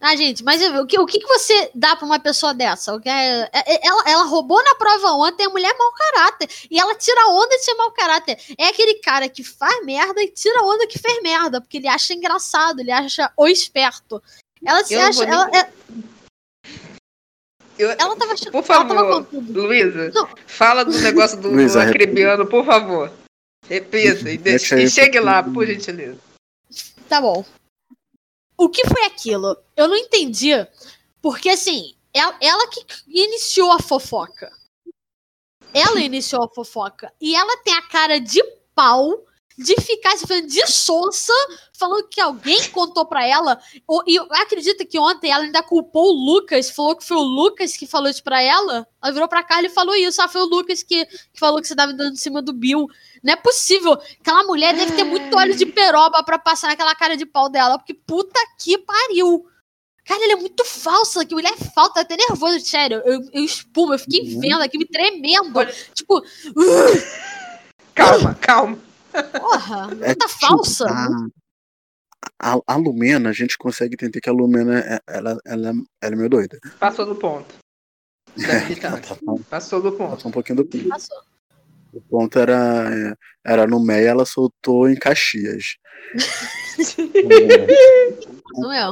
[SPEAKER 3] ah, gente, mas o que, o que você dá pra uma pessoa dessa? O que é- é- é- ela, ela roubou na prova ontem, a mulher é mau caráter. E ela tira onda de ser mau caráter. É aquele cara que faz merda e tira onda que fez merda, porque ele acha engraçado, ele acha o esperto. Ela se
[SPEAKER 2] Eu
[SPEAKER 3] acha.
[SPEAKER 2] vou nem-
[SPEAKER 3] Ela, é-
[SPEAKER 2] Eu-
[SPEAKER 3] ela tava achando.
[SPEAKER 2] Por
[SPEAKER 3] ela tava
[SPEAKER 2] favor. Luísa, fala do negócio do,
[SPEAKER 1] Luísa,
[SPEAKER 2] do acribiano, por favor. Repita e,
[SPEAKER 1] aí,
[SPEAKER 2] e chegue lá, por gentileza.
[SPEAKER 3] Tá bom. O que foi aquilo? Eu não entendi. Porque, assim, ela, ela que iniciou a fofoca. Ela iniciou a fofoca. E ela tem a cara de pau de ficar se fazendo de sonsa, falando que alguém contou pra ela. E eu acredito que ontem ela ainda culpou o Lucas, falou que foi o Lucas que falou isso pra ela. Ela virou pra Carla e falou isso. Ah, foi o Lucas que, que falou que você tava dando em cima do Bill. Não é possível. Aquela mulher deve ter muito óleo de peroba pra passar naquela cara de pau dela, porque puta que pariu. Cara, ela é muito falsa, que mulher é falsa, até nervoso, sério. Eu, eu espumo, eu fiquei
[SPEAKER 1] Uhum.
[SPEAKER 3] vendo aqui, me tremendo. Tipo,
[SPEAKER 2] Calma, calma.
[SPEAKER 3] Porra,
[SPEAKER 1] É
[SPEAKER 3] puta
[SPEAKER 1] tipo,
[SPEAKER 3] falsa.
[SPEAKER 1] A, a, a Lumena, a gente consegue entender que a Lumena é- ela, ela, ela é meio doida.
[SPEAKER 2] Passou do ponto. Militância.
[SPEAKER 1] tá-
[SPEAKER 2] Passou do ponto.
[SPEAKER 1] Passou um pouquinho do ponto.
[SPEAKER 3] Passou.
[SPEAKER 1] O ponto era, é, era no Meia, ela soltou em Caxias. É,
[SPEAKER 3] Não é?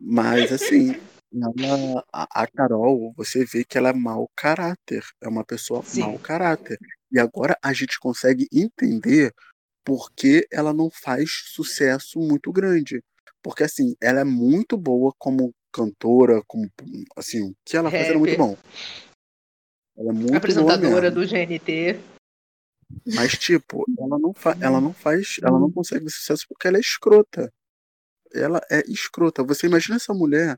[SPEAKER 1] Mas assim, ela, a, a Carol, você vê que ela é mau caráter. É uma pessoa
[SPEAKER 2] Sim.
[SPEAKER 1] mau caráter. E agora a gente consegue entender por que ela não faz sucesso muito grande. Porque assim, ela é muito boa como cantora, como assim, o que ela faz era muito bom. Ela é muito
[SPEAKER 2] Apresentadora do GNT.
[SPEAKER 1] Mas, tipo, ela não, fa ela não faz. Ela não consegue sucesso porque ela é escrota. Ela é escrota. Você imagina essa mulher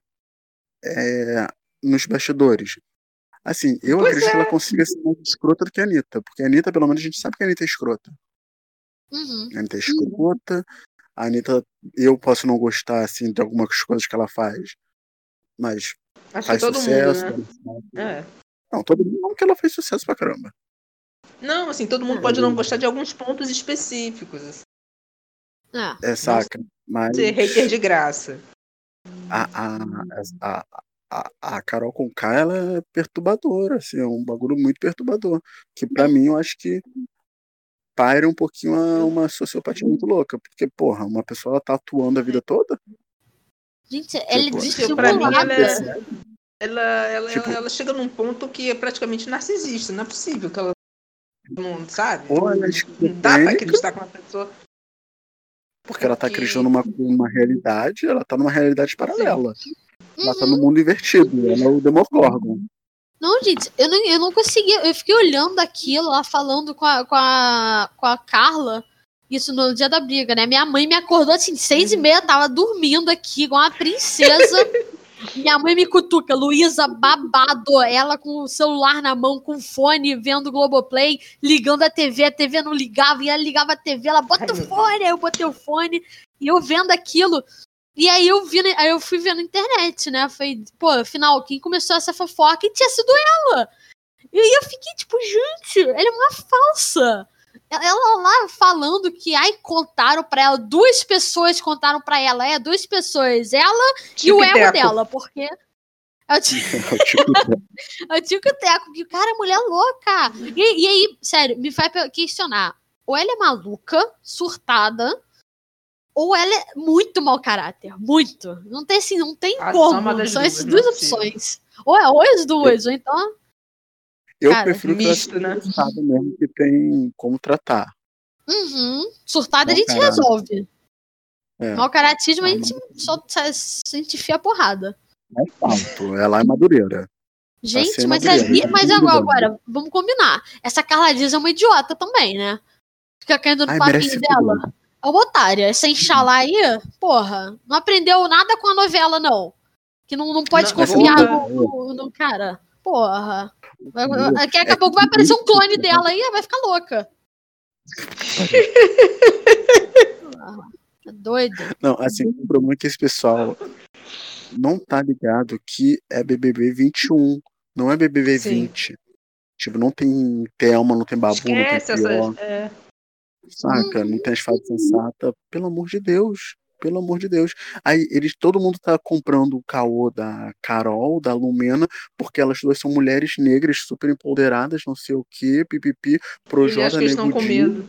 [SPEAKER 1] é, nos bastidores. Assim, eu
[SPEAKER 2] Pois
[SPEAKER 1] acredito que
[SPEAKER 2] é.
[SPEAKER 1] ela consiga ser mais escrota do que a Anitta. Porque a Anitta, pelo menos, a gente sabe que a Anitta é escrota.
[SPEAKER 3] Uhum.
[SPEAKER 1] A Anitta é escrota. A Anitta, eu posso não gostar, assim, de algumas coisas que ela faz. Mas
[SPEAKER 2] Acho que
[SPEAKER 1] faz
[SPEAKER 2] todo
[SPEAKER 1] sucesso.
[SPEAKER 2] mundo, né? É.
[SPEAKER 1] Não, todo mundo não que ela faz sucesso pra caramba.
[SPEAKER 2] Não, assim, todo mundo
[SPEAKER 3] É.
[SPEAKER 2] pode não gostar de alguns pontos específicos. Assim,
[SPEAKER 3] É.
[SPEAKER 1] É, saca? Mas.
[SPEAKER 2] ser hater de graça.
[SPEAKER 1] A, a, a, a, Carol Conká, ela é perturbadora, assim, é um bagulho muito perturbador. Que pra mim eu acho que paira um pouquinho uma, uma sociopatia muito louca. Porque, porra, uma pessoa ela tá atuando a vida toda.
[SPEAKER 3] Gente, ela é
[SPEAKER 1] Tipo,
[SPEAKER 2] pra mim, ela, é- ela, ela,
[SPEAKER 1] Tipo-
[SPEAKER 2] ela chega num ponto que é praticamente narcisista. Não é possível que ela não sabe.
[SPEAKER 1] Ou ela é
[SPEAKER 2] Não dá pra acreditar com uma pessoa.
[SPEAKER 1] Porque ela tá acreditando numa, uma realidade, ela tá numa realidade paralela. Ela tá
[SPEAKER 3] Uhum.
[SPEAKER 1] no mundo invertido, ela é o Demogorgon.
[SPEAKER 3] Não, gente, eu não, eu não conseguia. Eu fiquei olhando aquilo lá, falando com a, com a, com a Carla. Isso no dia da briga, né? Minha mãe me acordou assim, seis e meia, tava dormindo aqui, igual uma princesa. Minha mãe me cutuca, Luísa babado, ela com o celular na mão, com o fone, vendo Globoplay, ligando a TV, a TV não ligava, e ela ligava a TV, ela bota o fone, aí eu botei o fone, e eu vendo aquilo. E aí eu vi, aí eu fui ver na internet, né? Foi, pô, afinal, quem começou essa fofoca e tinha sido ela. E aí eu fiquei tipo, gente, ela é uma falsa. Ela lá falando que ai contaram para ela, duas pessoas contaram para ela, é duas pessoas, ela e o ego dela, porque é o Tico, é Teco, que o cara é mulher louca. E, e aí, sério, me faz questionar. Ou ela é maluca, surtada, ou ela é muito mau caráter. Muito. Não tem assim, não tem a como. São essas duas é opções. Ou é ou as duas, ou então.
[SPEAKER 1] Eu Cara, prefiro misto, né? surtada mesmo que tem como tratar.
[SPEAKER 3] Uhum. Surtada a gente resolve. É. Mau caratismo a gente só sente fia porrada.
[SPEAKER 1] É fato, ela é madureira.
[SPEAKER 3] Gente, tá mas, é, mas agora, agora, vamos combinar. Essa Carla Dias é uma idiota também, né? Fica caindo no papinho dela. Tudo. É uma otária. Essa enxalá aí, porra, não aprendeu nada com a novela, não. Que não, não pode não, confiar no, no, no, cara. Porra. Daqui a pouco vai aparecer um clone dela aí, vai ficar louca. é doido.
[SPEAKER 1] Não, assim, muito que esse pessoal não tá ligado que é BBB 21, não é BBB Sim. 20. Tipo, não tem Thelma, não tem Babu, Esquece não tem pior. Essas, é... Saca? Não tem asfalto sensata. Pelo amor de Deus pelo amor de Deus. Aí eles, todo mundo tá comprando o caô da Carol, da Lumena, porque elas duas são mulheres negras super empoderadas, não sei o que, pipipi, Projota, Nego estão com medo.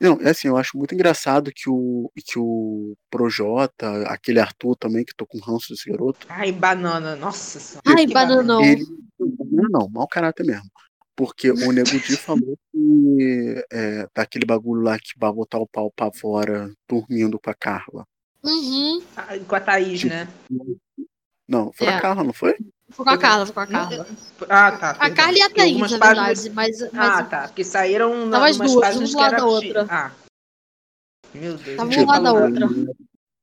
[SPEAKER 1] Não, é assim, eu acho muito engraçado que o, que o Projota, aquele Arthur também, que tô com ranço desse garoto.
[SPEAKER 2] Ai, banana, nossa
[SPEAKER 3] Ai, banana. Ele,
[SPEAKER 1] não, não, mau caráter mesmo. Porque o Nego Di falou que é, daquele bagulho lá que vai botar o pau pra fora dormindo com a Carla.
[SPEAKER 3] Uhum.
[SPEAKER 2] Ah, com a Thaís, tipo, né?
[SPEAKER 1] Não, foi é. a Carla, não foi?
[SPEAKER 3] Foi com a Carla, foi com a Carla.
[SPEAKER 2] Ah, tá.
[SPEAKER 3] A Carla e a Thaís, na páginas... verdade. Mas, mas...
[SPEAKER 2] Ah, tá. Porque saíram
[SPEAKER 3] na, umas duas, páginas um lado da outra.
[SPEAKER 2] Ah. Meu Deus.
[SPEAKER 3] Tava um lado da outra.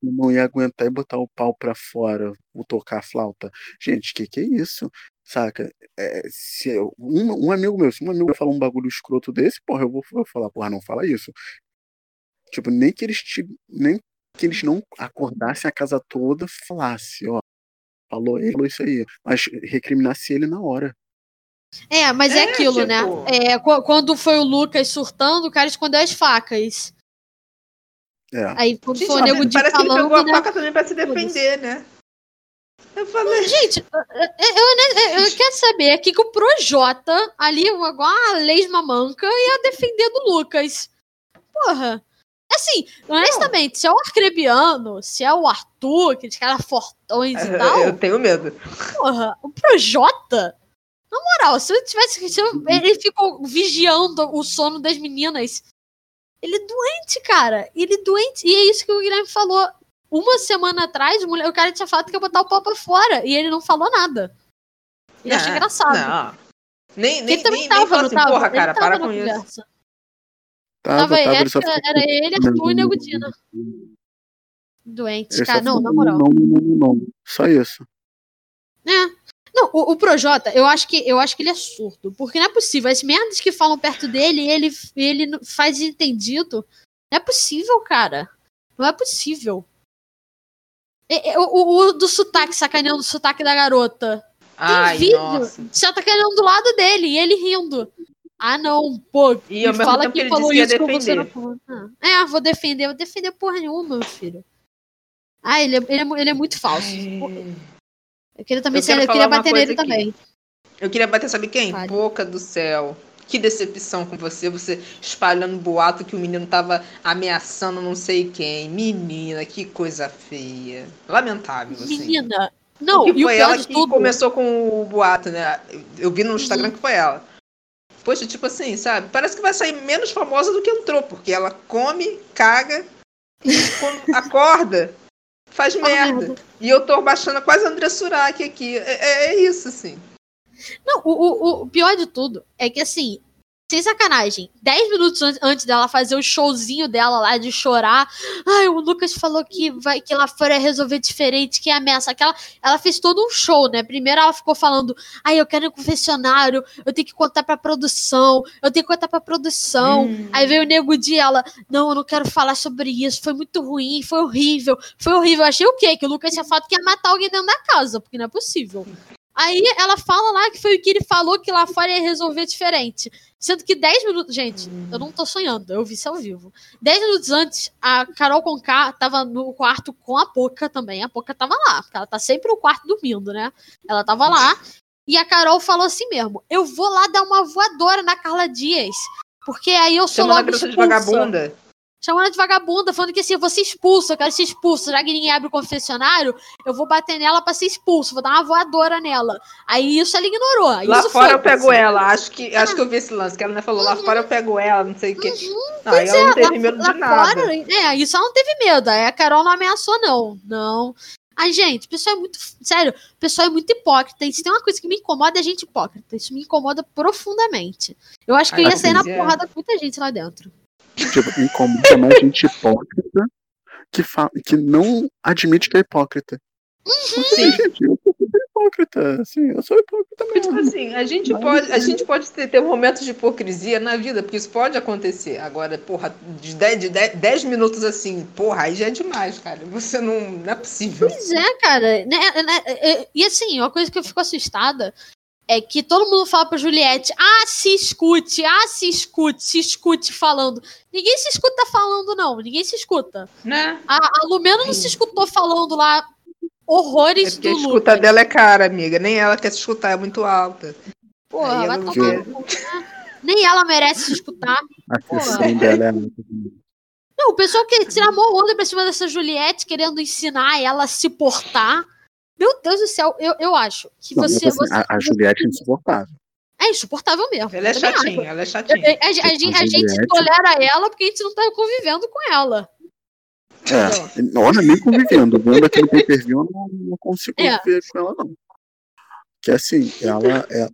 [SPEAKER 1] Não ia aguentar e botar o pau pra fora, ou tocar a flauta. Gente, que que é isso? Saca? É, se eu, um, um, amigo meu, se um amigo meu falar um bagulho escroto desse, porra, eu vou, vou falar, porra, não fala isso. Tipo, nem que eles te, nem que eles não acordassem a casa toda falasse, ó, falou ele, falou isso aí, mas recriminasse ele na hora.
[SPEAKER 3] É, mas é, é aquilo, né? tipo... né? É, quando foi o Lucas surtando, o cara escondeu as facas.
[SPEAKER 1] É.
[SPEAKER 3] Aí quando foi o nego de
[SPEAKER 2] Parece
[SPEAKER 3] falando,
[SPEAKER 2] que ele pegou a né? faca também pra se defender, né?
[SPEAKER 3] Eu falei. Gente, eu, eu, eu, quero saber aqui que o Projota, ali, igual a lesma manca, ia defender do Lucas. Porra. Assim, honestamente, se é o Arcrebiano, se é o Arthur, aqueles caras fortões e tal.
[SPEAKER 2] Eu tenho medo.
[SPEAKER 3] Porra, o Projota. Na moral, se eu tivesse. Se eu, ele ficou vigiando o sono das meninas. Ele é doente, cara. Ele é doente. E é isso que o Guilherme falou uma semana atrás, o cara tinha falado que ia botar o pau pra fora e ele não falou nada. E achei engraçado. Não.
[SPEAKER 2] Nem, nem, ele também nem, tava, nem assim, tava? porra, cara, para com conversa. isso.
[SPEAKER 1] Tava,
[SPEAKER 3] tava, tava era, era, era ele, Arthur e Negudina. Doente, cara. Não, na moral. Não, não, não,
[SPEAKER 1] não. Só isso.
[SPEAKER 3] É. Não, o, o Projota, eu acho que eu acho que ele é surdo. Porque não é possível. As merdas que falam perto dele, ele, ele faz entendido. Não é possível, cara. Não é possível. O, o, o do sotaque, sacaneando o sotaque da garota.
[SPEAKER 2] Ai, Tem vídeo. Nossa.
[SPEAKER 3] Você tá sacaneando do lado dele e ele rindo. Ah, não, pô.
[SPEAKER 2] E ao fala que, que falou isso que você
[SPEAKER 3] falou. Ah, é, vou defender. Vou defender porra nenhuma, meu filho. Ah, ele é, ele é, ele é muito falso. Ai. Eu queria também eu, ser, eu queria bater nele também.
[SPEAKER 2] Eu queria bater, sabe quem? Vale. Boca do céu. Que decepção com você, você espalhando boato que o menino tava ameaçando não sei quem. Menina, que coisa feia. Lamentável, assim.
[SPEAKER 3] Menina, não,
[SPEAKER 2] e foi ela que tudo... começou com o boato, né? Eu vi no Instagram uhum. que foi ela. Poxa, tipo assim, sabe? Parece que vai sair menos famosa do que entrou, porque ela come, caga e quando acorda, faz merda. E eu tô baixando quase André Surak aqui. É, é, é isso, assim.
[SPEAKER 3] Não, o, o, o pior de tudo é que, assim, sem sacanagem, 10 minutos an- antes dela fazer o showzinho dela lá de chorar. Ai, o Lucas falou que vai que lá fora ia resolver diferente, que ameaça. Aquela, ela fez todo um show, né? Primeiro ela ficou falando: ai, eu quero ir no confessionário, eu tenho que contar pra produção, eu tenho que contar pra produção.
[SPEAKER 2] Hum.
[SPEAKER 3] Aí veio o nego de ela: não, eu não quero falar sobre isso, foi muito ruim, foi horrível, foi horrível. Eu achei o quê? Que o Lucas tinha falado que ia matar alguém dentro da casa, porque não é possível. Aí ela fala lá que foi o que ele falou que lá fora ia resolver diferente. Sendo que 10 minutos. Gente, eu não tô sonhando, eu vi isso ao vivo. 10 minutos antes, a Carol Conká tava no quarto com a Poca também. A Poca tava lá, porque ela tá sempre no quarto dormindo, né? Ela tava lá. E a Carol falou assim mesmo: Eu vou lá dar uma voadora na Carla Dias. Porque aí eu sou
[SPEAKER 2] Chamando
[SPEAKER 3] logo
[SPEAKER 2] garota de
[SPEAKER 3] expulsa.
[SPEAKER 2] vagabunda.
[SPEAKER 3] Chamando ela de vagabunda, falando que assim, eu vou ser expulsa, eu quero ser expulsa. Já que ninguém abre o confessionário, eu vou bater nela pra ser expulso, vou dar uma voadora nela. Aí isso ela ignorou.
[SPEAKER 2] Lá
[SPEAKER 3] isso
[SPEAKER 2] fora eu pego ela. Acho que, acho que eu vi esse lance, que ela né, falou, lá fora eu pego ela, não sei o quê. Não, aí
[SPEAKER 3] Pois
[SPEAKER 2] ela
[SPEAKER 3] é,
[SPEAKER 2] não teve medo
[SPEAKER 3] lá
[SPEAKER 2] de nada.
[SPEAKER 3] fora, é, isso ela não teve medo. Aí a Carol não ameaçou, não. Não. Ai, gente, o pessoal é muito. Sério, o pessoal é muito hipócrita. E se tem uma coisa que me incomoda, é gente hipócrita. Isso me incomoda profundamente. Eu acho que eu ia sair na
[SPEAKER 2] é.
[SPEAKER 3] porrada com muita gente lá dentro.
[SPEAKER 1] Tipo, incomoda mais gente hipócrita que, fa- que não admite que é hipócrita.
[SPEAKER 2] Sim.
[SPEAKER 1] Gente, eu sou hipócrita. Assim, eu sou hipócrita
[SPEAKER 2] tipo
[SPEAKER 1] mesmo.
[SPEAKER 2] assim, a gente
[SPEAKER 1] Mas-
[SPEAKER 2] pode, a gente pode ter, ter momentos de hipocrisia na vida, porque isso pode acontecer. Agora, porra, de 10, de 10, 10 minutos assim, porra, aí já é demais, cara. Você não. Não é possível.
[SPEAKER 3] Pois é, cara. Né, né, é, e assim, uma coisa que eu fico assustada é que todo mundo fala pra Juliette, ah, se escute, ah, se escute, se escute falando. Ninguém se escuta falando, não. Ninguém se escuta.
[SPEAKER 2] Né?
[SPEAKER 3] A, a Lumena não se escutou falando lá
[SPEAKER 2] É
[SPEAKER 3] horrores
[SPEAKER 2] porque a
[SPEAKER 3] do
[SPEAKER 2] escuta
[SPEAKER 3] Lucas.
[SPEAKER 2] dela é cara, amiga. Nem ela quer se escutar, é muito alta.
[SPEAKER 3] Porra,
[SPEAKER 2] Aí
[SPEAKER 3] vai tomar
[SPEAKER 2] quer.
[SPEAKER 3] no cu, né? Nem ela merece se escutar.
[SPEAKER 1] A dela é também.
[SPEAKER 3] Não, o pessoal que tira mó onda pra cima dessa Juliette, querendo ensinar ela a se portar. Meu Deus do céu, eu, eu acho que
[SPEAKER 1] Não,
[SPEAKER 3] você,
[SPEAKER 1] assim,
[SPEAKER 3] você-
[SPEAKER 1] a, a Juliette é insuportável.
[SPEAKER 3] é insuportável mesmo.
[SPEAKER 2] Ela é
[SPEAKER 3] também acho.
[SPEAKER 2] chatinha, ela é chatinha.
[SPEAKER 3] eu- A, a gente- a gente
[SPEAKER 1] Juliette-
[SPEAKER 3] tolera ela porque a gente não tá convivendo com ela.
[SPEAKER 1] É, olha, nem convivendo. Vendo aquele pay per view, eu não, não consigo
[SPEAKER 3] É.
[SPEAKER 1] conviver com ela, não. Que assim, ela é. ela-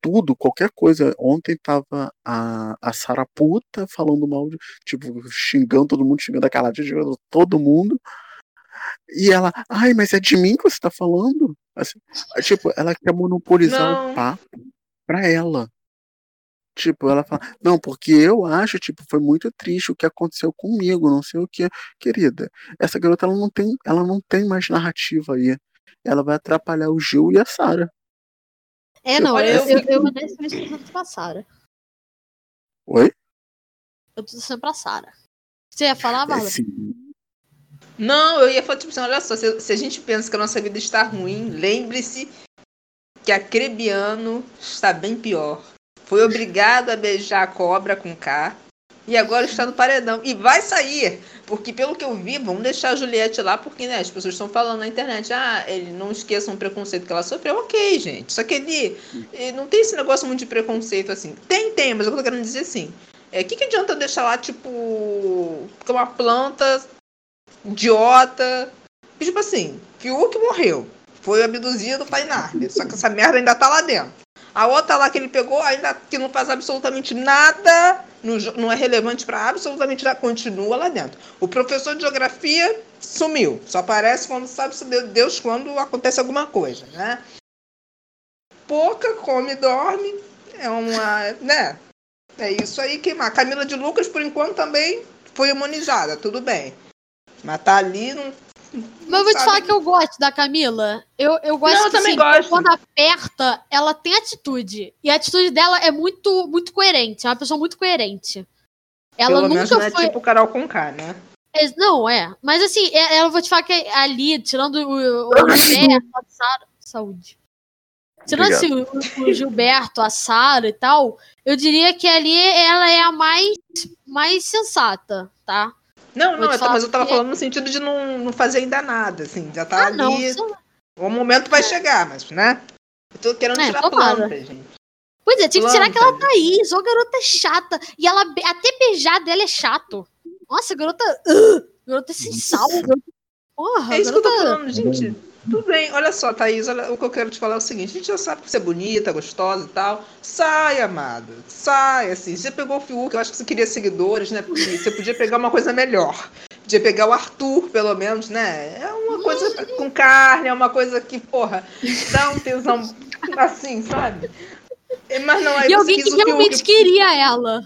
[SPEAKER 1] tudo, qualquer coisa. Ontem tava a, a Sara puta falando mal, de, tipo, xingando todo mundo, xingando a Carla, xingando todo mundo. E ela, ai, mas é de mim que você tá falando? Assim, tipo, ela quer monopolizar
[SPEAKER 2] Não.
[SPEAKER 1] o papo pra ela. Tipo, ela fala, não, porque eu acho, tipo, foi muito triste o que aconteceu comigo, não sei o que. Querida, essa garota, ela não tem, ela não tem mais narrativa aí. Ela vai atrapalhar o Gil e a Sara.
[SPEAKER 3] É, não,
[SPEAKER 2] Olha,
[SPEAKER 3] eu,
[SPEAKER 2] eu
[SPEAKER 3] eu, eu tô torcendo pra Sara.
[SPEAKER 1] Oi?
[SPEAKER 3] Eu tô torcendo pra Sara. Você ia falar,
[SPEAKER 1] É,
[SPEAKER 3] Bárbara?
[SPEAKER 1] sim.
[SPEAKER 2] Não, eu ia falar, tipo assim, olha só, se, se a gente pensa que a nossa vida está ruim, lembre-se que a Crebiano está bem pior. Foi obrigado a beijar a cobra com K e agora está no paredão. E vai sair, porque pelo que eu vi, vamos deixar a Juliette lá, porque né, as pessoas estão falando na internet, ah, ele não esqueçam o preconceito que ela sofreu. Ok, gente, só que ele, ele não tem esse negócio muito de preconceito assim. Tem, tem, mas eu tô querendo dizer assim. O é, que, que adianta deixar lá, tipo, uma planta idiota. Tipo assim, Fiuk morreu. Foi abduzido, tá em. Só que essa merda ainda tá lá dentro. A outra lá que ele pegou, ainda que não faz absolutamente nada, não, é relevante pra absolutamente nada, continua lá dentro. O professor de geografia sumiu. Só aparece quando sabe se Deus- quando acontece alguma coisa, né? Pouca come e dorme. É uma. né? É isso aí que. A Camila de Lucas, por enquanto, também foi imunizada, tudo bem. Mas tá ali, não.
[SPEAKER 3] Mas eu vou te falar que eu gosto da Camila. Eu, eu gosto
[SPEAKER 2] Não, eu
[SPEAKER 3] que,
[SPEAKER 2] também
[SPEAKER 3] assim,
[SPEAKER 2] gosto.
[SPEAKER 3] quando aperta, ela tem atitude. E a atitude dela é muito, muito coerente. É uma pessoa muito coerente. Ela
[SPEAKER 2] Pelo menos
[SPEAKER 3] nunca
[SPEAKER 2] não é
[SPEAKER 3] foi.
[SPEAKER 2] tipo Carol Conká, né?
[SPEAKER 3] É, Não, é. Mas assim, é- eu vou te falar que ali, tirando o, o Gilberto, a Sara. Saúde. Tirando assim, o, o Gilberto, a Sara e tal, eu diria que ali ela é a mais, mais sensata, tá?
[SPEAKER 2] Não, não, eu tô- mas eu tava
[SPEAKER 3] que-
[SPEAKER 2] falando no sentido de não, não fazer ainda nada, assim. Já tá
[SPEAKER 3] Ah,
[SPEAKER 2] ali.
[SPEAKER 3] não. isso-
[SPEAKER 2] O momento vai chegar, mas, né? Eu tô querendo
[SPEAKER 3] É,
[SPEAKER 2] tirar
[SPEAKER 3] tomara.
[SPEAKER 2] planta, gente.
[SPEAKER 3] Pois é, tinha que tirar aquela Thaís. Ô, garota é chata. E ela até beijar dela é chato. Nossa, garota. Uh, garota é sem sal. Porra,
[SPEAKER 2] É isso que eu tô
[SPEAKER 3] garota.
[SPEAKER 2] falando, gente. Tudo bem, olha só, Thaís, olha, o que eu quero te falar é o seguinte: a gente já sabe que você é bonita, gostosa e tal. Sai, amada. Sai, assim. Você pegou o Fiuk, eu acho que você queria seguidores, né? Porque você podia pegar uma coisa melhor. Podia pegar o Arthur, pelo menos, né? É uma coisa com carne, é uma coisa que, porra, dá um tesão assim, sabe? Mas não, aí
[SPEAKER 3] E alguém que
[SPEAKER 2] o Fiuk.
[SPEAKER 3] realmente queria ela.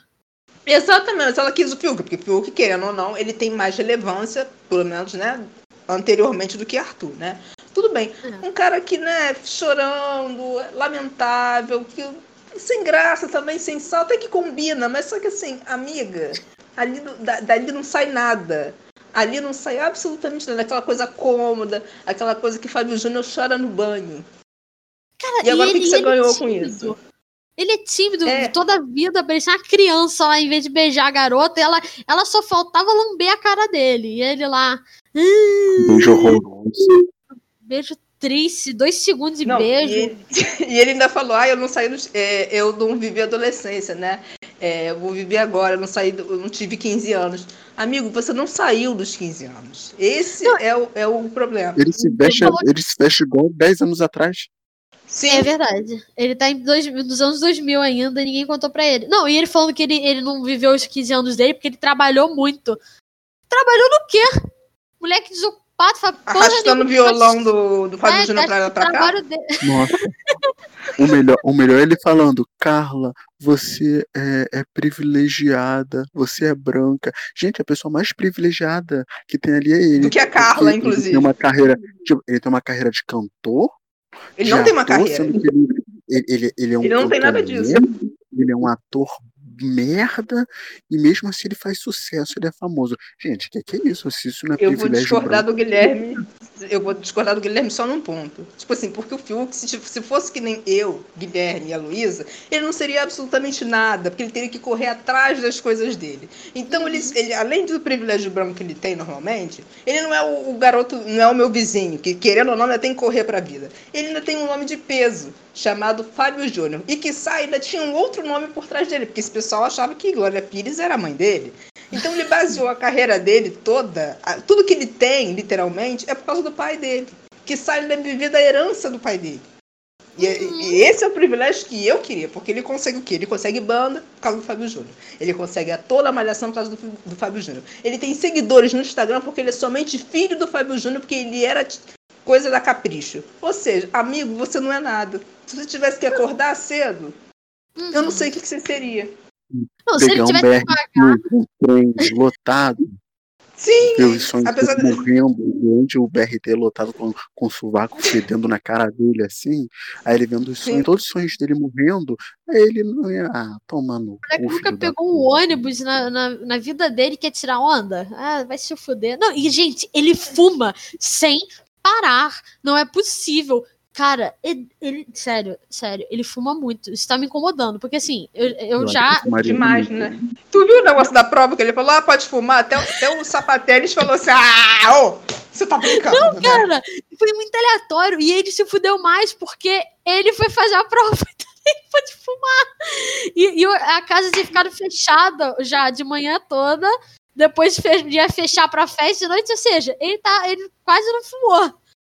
[SPEAKER 2] Exatamente, ela quis o Fiuk, porque o Fiuk, querendo ou não, ele tem mais relevância, pelo menos, né, anteriormente do que Arthur, né? Tudo bem.
[SPEAKER 3] É.
[SPEAKER 2] Um cara que, né, chorando, lamentável, que sem graça também, sem sal, até que combina, mas só que assim, amiga, ali não- da- dali não sai nada. Ali não sai absolutamente nada, aquela coisa cômoda, aquela coisa que Fábio Júnior chora no banho.
[SPEAKER 3] Cara,
[SPEAKER 2] E agora o que que você
[SPEAKER 3] ele
[SPEAKER 2] ganhou
[SPEAKER 3] é
[SPEAKER 2] com
[SPEAKER 3] tímido.
[SPEAKER 2] isso?
[SPEAKER 3] Ele é tímido
[SPEAKER 2] É.
[SPEAKER 3] toda a vida, parecia uma criança lá, em vez de beijar a garota, ela, ela só faltava lamber a cara dele. E ele lá. "Hum,
[SPEAKER 1] Beijo horroroso.
[SPEAKER 3] Beijo triste, dois segundos de
[SPEAKER 2] Não,
[SPEAKER 3] beijo.
[SPEAKER 2] E ele, e ele ainda falou, ah, eu não saí dos, é, eu não vivi a adolescência, né? É, eu vou viver agora, eu não saí, do- eu não tive 15 anos. Amigo, você não saiu dos 15 anos. Esse é o, é o problema.
[SPEAKER 1] Ele se veste,
[SPEAKER 3] falou-
[SPEAKER 1] ele se veste igual 10 anos atrás.
[SPEAKER 2] Sim,
[SPEAKER 3] É verdade. Ele tá em dois, nos anos 2000 ainda, ninguém contou pra ele. Não, e ele falando que ele, ele não viveu os 15 anos dele porque ele trabalhou muito. Trabalhou no quê? Moleque desocupado, fala, porra
[SPEAKER 2] arrastando o violão do, do Fábio
[SPEAKER 3] É,
[SPEAKER 2] Júnior pra, pra cá.
[SPEAKER 3] dele.
[SPEAKER 1] Nossa. o, melhor, o melhor é ele falando, Carla, você é, é privilegiada, você é branca. Gente, a pessoa mais privilegiada que tem ali é ele.
[SPEAKER 2] Do que a Carla,
[SPEAKER 1] porque Ele
[SPEAKER 2] inclusive.
[SPEAKER 1] tem uma carreira, tipo, ele tem uma carreira de cantor.
[SPEAKER 2] Ele
[SPEAKER 1] de
[SPEAKER 2] não tem uma
[SPEAKER 1] ator,
[SPEAKER 2] carreira.
[SPEAKER 1] Ele, ele, ele, é um
[SPEAKER 2] Ele não tem nada disso.
[SPEAKER 1] Ele é um ator merda e mesmo assim ele faz sucesso, ele é famoso. Gente, que que é isso? Se isso não é
[SPEAKER 2] Eu vou discordar
[SPEAKER 1] branco,
[SPEAKER 2] do Guilherme. Eu vou discordar do Guilherme só num ponto. Tipo assim, porque o Fiuk, se, se fosse que nem eu, Guilherme e a Luísa, ele não seria absolutamente nada, porque ele teria que correr atrás das coisas dele. Então, ele, ele além do privilégio branco que ele tem normalmente, ele não é o, o garoto, não é o meu vizinho, que querendo ou não ainda tem que correr pra vida. Ele ainda tem um nome de peso, chamado Fábio Júnior. E que sai ainda tinha um outro nome por trás dele, porque esse pessoal achava que Glória Pires era a mãe dele. Então ele baseou a carreira dele toda, a- tudo que ele tem, literalmente, é por causa do pai dele. Que sai da viver da herança do pai dele. E, e esse é o privilégio que eu queria, porque ele consegue o quê? Ele consegue banda por causa do Fábio Júnior. Ele consegue a toda a malhação por causa do, do Fábio Júnior. Ele tem seguidores no Instagram porque ele é somente filho do Fábio Júnior, porque ele era coisa da capricho. Ou seja, amigo, você não é nada. Se você tivesse que acordar cedo, eu não sei o que, que você seria.
[SPEAKER 3] Não, se ele
[SPEAKER 1] pegar um
[SPEAKER 3] tivesse
[SPEAKER 1] BRT, um trem lotado,
[SPEAKER 2] Sim,
[SPEAKER 1] ver os sonhos
[SPEAKER 2] apesar de-
[SPEAKER 1] morrendo durante o BRT lotado com, com o sovaco fedendo na cara dele, assim, aí ele vendo os
[SPEAKER 2] Sim.
[SPEAKER 1] sonhos, todos os sonhos dele morrendo, aí ele não ia ah, tomar no
[SPEAKER 3] O moleque
[SPEAKER 1] cu,
[SPEAKER 3] nunca pegou um ônibus na, na, na vida dele e quer tirar onda. Ah, vai se fuder. Não, e, gente, ele fuma sem parar. Não é possível. Cara, ele, ele- sério, sério, ele fuma muito. Isso tá me incomodando. Porque assim, eu, eu
[SPEAKER 1] acho
[SPEAKER 3] já.
[SPEAKER 2] Demais,
[SPEAKER 1] não-
[SPEAKER 2] né? Tu viu o negócio da prova que ele falou? Ah, pode fumar? Até, o- até o Sapateles falou assim: Ah, ô, você tá brincando. Não, né?
[SPEAKER 3] Cara, foi muito aleatório. E ele se fudeu mais porque ele foi fazer a prova e também pode fumar. E, e a casa tinha ficado fechada já de manhã toda. Depois ia fechar pra festa de noite. Ou seja, ele, tá, ele quase não fumou.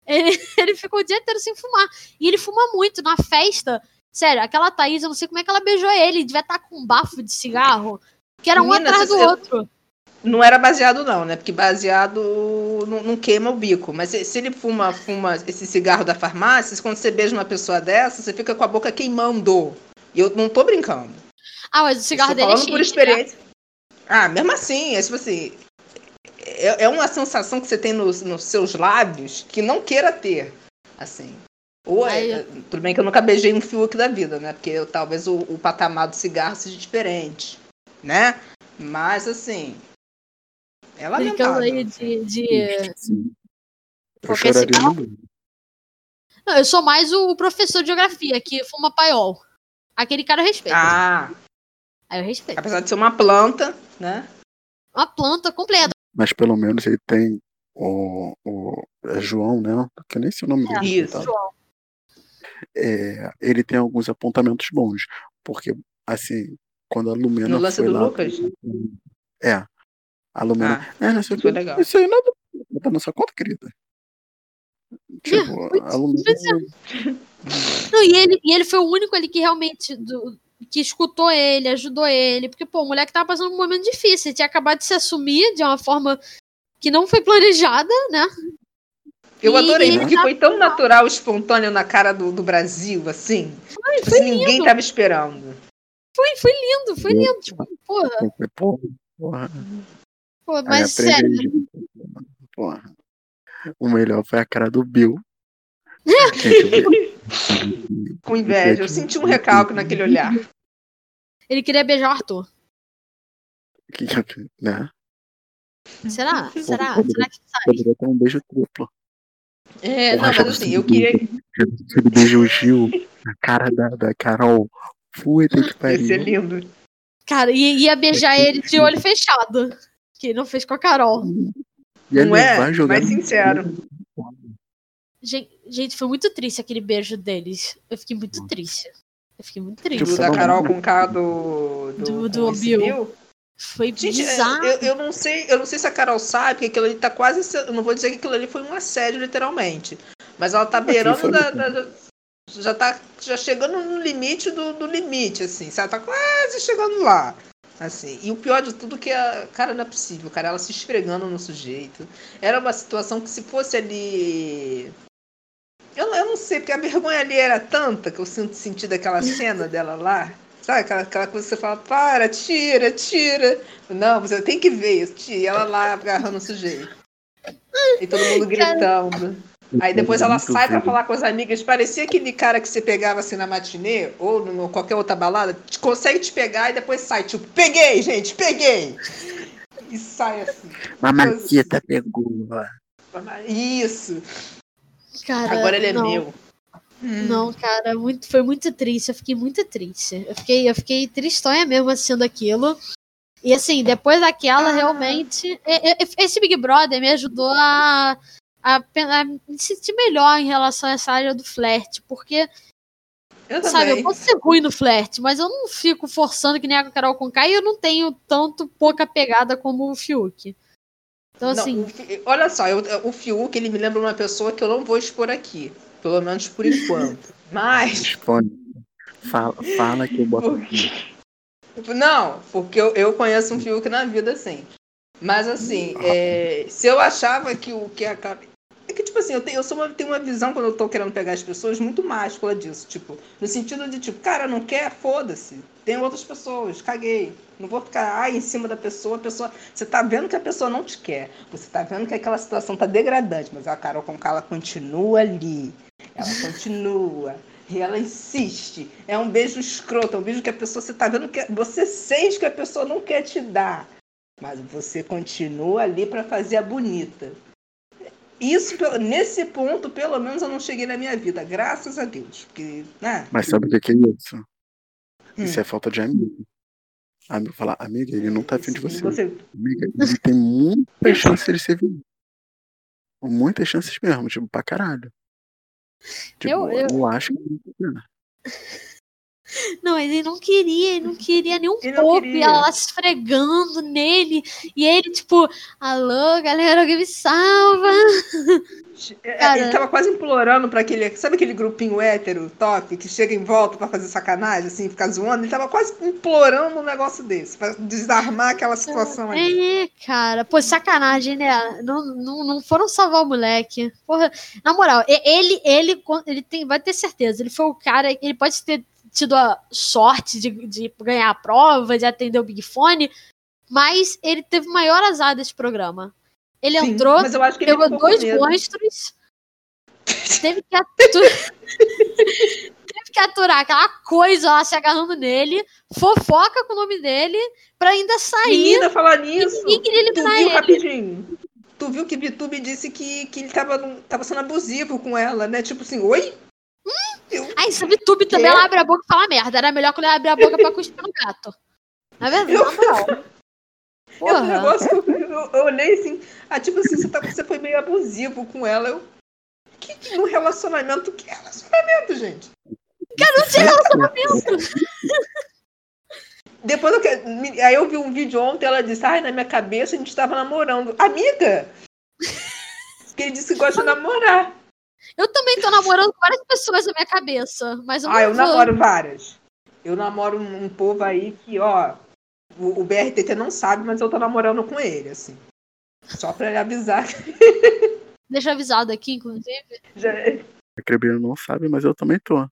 [SPEAKER 3] Ele, ele ficou o dia inteiro sem fumar. E ele fuma muito na festa. Sério, aquela Thaís, eu não sei como é que ela beijou ele. Devia estar com um bafo de cigarro. Que era um
[SPEAKER 2] Menina,
[SPEAKER 3] atrás do
[SPEAKER 2] você-
[SPEAKER 3] outro.
[SPEAKER 2] Não era baseado, não, né? Porque baseado não, não queima o bico. Mas se, se ele fuma, fuma esse cigarro da farmácia, quando você beija uma pessoa dessa, você fica com a boca queimando. E eu não tô brincando.
[SPEAKER 3] Ah, mas o cigarro
[SPEAKER 2] Estou
[SPEAKER 3] dele é
[SPEAKER 2] falando por
[SPEAKER 3] chique, né?
[SPEAKER 2] Ah, mesmo assim, é tipo assim. É, é uma sensação que você tem nos, nos seus lábios que não queira ter. Assim. Ou é, é, tudo bem que eu nunca beijei um Fiuk da vida, né? Porque eu- talvez o, o patamar do cigarro seja diferente. Né? Mas assim. É lamentável.
[SPEAKER 3] aí de- de,
[SPEAKER 1] Sim. Eu
[SPEAKER 3] Qualquer
[SPEAKER 1] choraria
[SPEAKER 3] cigarro?
[SPEAKER 1] no mundo.
[SPEAKER 3] Não, eu sou mais o professor de geografia, que fuma paiol. Aquele cara eu respeito.
[SPEAKER 2] Ah,
[SPEAKER 3] Aí eu respeito.
[SPEAKER 2] apesar de ser uma planta, né?
[SPEAKER 3] Uma planta completa.
[SPEAKER 1] Mas pelo menos ele tem o, o é João, né? Que eu nem sei o nome dele.
[SPEAKER 2] Isso.
[SPEAKER 1] coitado. É, ele tem alguns apontamentos bons. Porque, assim, quando a Lumena
[SPEAKER 2] No lance
[SPEAKER 1] foi
[SPEAKER 2] do
[SPEAKER 1] lá.
[SPEAKER 2] Lucas?
[SPEAKER 1] É. A Lumena.
[SPEAKER 2] Ah,
[SPEAKER 1] é, não sei
[SPEAKER 2] foi legal.
[SPEAKER 1] Isso aí nada. Tá na sua conta, querida. Tipo, a Lumena.
[SPEAKER 3] Não, e ele, e ele foi o único ali que realmente do- que escutou ele, ajudou ele. Porque, pô, o moleque tava passando um momento difícil. Ele tinha acabado de se assumir de uma forma que não foi planejada, né?
[SPEAKER 2] Eu adorei,
[SPEAKER 3] e-
[SPEAKER 2] porque foi tão natural, espontâneo na cara do, do Brasil, assim. Tipo
[SPEAKER 3] foi
[SPEAKER 2] assim, ninguém tava esperando.
[SPEAKER 3] Foi, foi lindo, foi lindo. Tipo, porra,
[SPEAKER 1] Porra, porra.
[SPEAKER 3] pô, mas sério.
[SPEAKER 1] Porra. O melhor foi a cara do Bill. Gente,
[SPEAKER 2] Com inveja. Eu senti um recalque naquele olhar.
[SPEAKER 3] Ele queria beijar o Arthur.
[SPEAKER 1] né?
[SPEAKER 3] Será? Será? Será que sai?
[SPEAKER 1] Poderia ter um beijo triplo.
[SPEAKER 2] É, não, mas assim, eu queria.
[SPEAKER 1] Ele beijou o Gil na cara da, da Carol. Puta que
[SPEAKER 2] Ia
[SPEAKER 1] pariu.
[SPEAKER 2] ser lindo.
[SPEAKER 3] Cara, ia, ia beijar ele de olho fechado. Que não fez com a Carol.
[SPEAKER 1] Ia
[SPEAKER 2] Não é? Mais sincero.
[SPEAKER 3] Gen- Gente, foi muito triste aquele beijo deles. Eu fiquei muito triste. Eu fiquei muito
[SPEAKER 2] Do,
[SPEAKER 3] triste.
[SPEAKER 1] Tipo,
[SPEAKER 2] da Carol com o cara do.
[SPEAKER 3] Do-
[SPEAKER 2] Do,
[SPEAKER 3] do Bill. Foi
[SPEAKER 2] Gente, é,
[SPEAKER 3] bizarro.
[SPEAKER 2] eu, eu não sei, eu não sei se a Carol sabe que aquilo ali tá quase. se- Eu não vou dizer que aquilo ali foi um assédio, literalmente. Mas ela tá beirando da, da- da- Já tá já chegando no limite do, do limite, assim. Sabe? Tá quase chegando lá. Assim. E o pior de tudo é que a. Cara, não é possível, cara. Ela se esfregando no sujeito. Era uma situação que se fosse ali. Eu, eu não sei, porque a vergonha ali era tanta que eu sinto sentir daquela cena dela lá. Sabe aquela, aquela coisa que você fala, para, tira, tira. Não, você tem que ver isso. tira. E ela lá agarrando o sujeito. E todo mundo gritando. Aí depois ela
[SPEAKER 1] Muito
[SPEAKER 2] sai pra
[SPEAKER 1] feio.
[SPEAKER 2] falar com as amigas. Parecia aquele cara que você pegava assim na matinê ou em qualquer outra balada. te- Consegue te pegar e depois sai. Tipo, peguei, gente, peguei. E sai assim.
[SPEAKER 1] Mamacita pegou.
[SPEAKER 2] Isso.
[SPEAKER 3] Cara,
[SPEAKER 2] Agora ele é
[SPEAKER 3] não.
[SPEAKER 2] meu. Hum.
[SPEAKER 3] Não, cara, muito, foi muito triste. Eu fiquei muito triste. Eu fiquei, eu fiquei tristonha mesmo assistindo aquilo. E assim, depois daquela,
[SPEAKER 2] Ah.
[SPEAKER 3] realmente. Esse Big Brother me ajudou a, a, a me sentir melhor em relação a essa área do flerte. Porque,
[SPEAKER 2] Eu
[SPEAKER 3] sabe, eu posso ser ruim no flerte, mas eu não fico forçando que nem a Carol Conká e eu não tenho tanto pouca pegada como o Fiuk. Então,
[SPEAKER 2] Não,
[SPEAKER 3] assim,
[SPEAKER 2] o olha só, eu- o Fiuk ele me lembra uma pessoa que eu não vou expor aqui. Pelo menos por enquanto. Mas.
[SPEAKER 1] Responde. Fala, fala que eu boto aqui.
[SPEAKER 2] Não, porque eu, eu conheço um Fiuk na vida, sim. Mas assim, é, se eu achava que o que a. É que, tipo assim, eu tenho, eu sou uma, tenho uma visão quando eu tô querendo pegar as pessoas muito máscula disso. Tipo, no sentido de, tipo, cara, não quer, foda-se. Tem outras pessoas, caguei. Não vou ficar ai, em cima da pessoa, a pessoa. Você tá vendo que a pessoa não te quer. Você tá vendo que aquela situação tá degradante, mas a Carol com ela continua ali. Ela continua. E ela insiste. É um beijo escroto, é um beijo que a pessoa, você tá vendo que você sente que a pessoa não quer te dar. Mas você continua ali pra fazer a bonita. Isso, nesse ponto, pelo menos eu não cheguei na minha vida, graças a Deus. Porque, né?
[SPEAKER 1] Mas sabe o que é isso?
[SPEAKER 2] Hum.
[SPEAKER 1] Isso é falta de amigo. Amigo falar, amiga, ele não tá afim de você.
[SPEAKER 2] Você-
[SPEAKER 1] Amiga, ele tem muitas chances de ser vivo. Muitas chances mesmo, tipo, pra caralho. Tipo,
[SPEAKER 3] Eu-
[SPEAKER 1] eu,
[SPEAKER 3] eu-
[SPEAKER 1] acho que.
[SPEAKER 3] Não, ele não queria, ele não queria nem um
[SPEAKER 2] Ele
[SPEAKER 3] pouco. E ela lá se esfregando nele. E ele, tipo, alô, galera, alguém me salva.
[SPEAKER 2] É,
[SPEAKER 3] Cara.
[SPEAKER 2] Ele tava quase implorando pra aquele. Sabe aquele grupinho hétero, top, que chega em volta pra fazer sacanagem, assim, ficar zoando? Ele tava quase implorando um negócio desse, pra desarmar aquela situação ali.
[SPEAKER 3] É, cara, pô, sacanagem, né? Não, não, não foram salvar o moleque. Porra, na moral, ele, ele, ele tem, vai ter certeza. Ele foi o cara, ele pode ter tido a sorte de, de ganhar a prova, de atender o Big Fone, mas ele teve o maior azar desse programa. Ele
[SPEAKER 2] Sim,
[SPEAKER 3] entrou,
[SPEAKER 2] ele
[SPEAKER 3] pegou
[SPEAKER 2] com
[SPEAKER 3] dois monstros, teve que, teve que aturar aquela coisa lá se agarrando nele, fofoca com o nome dele, pra ainda sair.
[SPEAKER 2] Menina, falar
[SPEAKER 3] E
[SPEAKER 2] nisso.
[SPEAKER 3] ninguém queria
[SPEAKER 2] Tu viu
[SPEAKER 3] ele.
[SPEAKER 2] rapidinho? Tu viu que Vitube disse que, que ele tava, tava sendo abusivo com ela, né? Tipo assim, oi? Eu-
[SPEAKER 3] Aí esse VTube também ela abre a boca e fala merda. Era melhor quando ele abrir a boca pra cuspir no gato. Na verdade,
[SPEAKER 2] Eu-
[SPEAKER 3] na moral.
[SPEAKER 2] É um negócio que eu, eu- olhei assim, ah, tipo assim, você, tá, você foi meio abusivo com ela. Eu, que, que no relacionamento? Que relacionamento, gente?
[SPEAKER 3] Não tinha relacionamento.
[SPEAKER 2] Depois eu, que- aí eu vi um vídeo ontem, ela disse, ai, na minha cabeça a gente tava namorando. Amiga! Que ele disse que gosta de namorar.
[SPEAKER 3] Eu também tô namorando várias pessoas na minha cabeça, mas eu
[SPEAKER 2] Ah,
[SPEAKER 3] não
[SPEAKER 2] eu
[SPEAKER 3] vou.
[SPEAKER 2] namoro várias. Eu namoro um, um povo aí que, ó, o, o BRTT não sabe, mas eu tô namorando com ele, assim. Só pra ele avisar.
[SPEAKER 3] Deixa avisado aqui, inclusive.
[SPEAKER 2] Já...
[SPEAKER 1] A Crebino não sabe, mas eu também tô.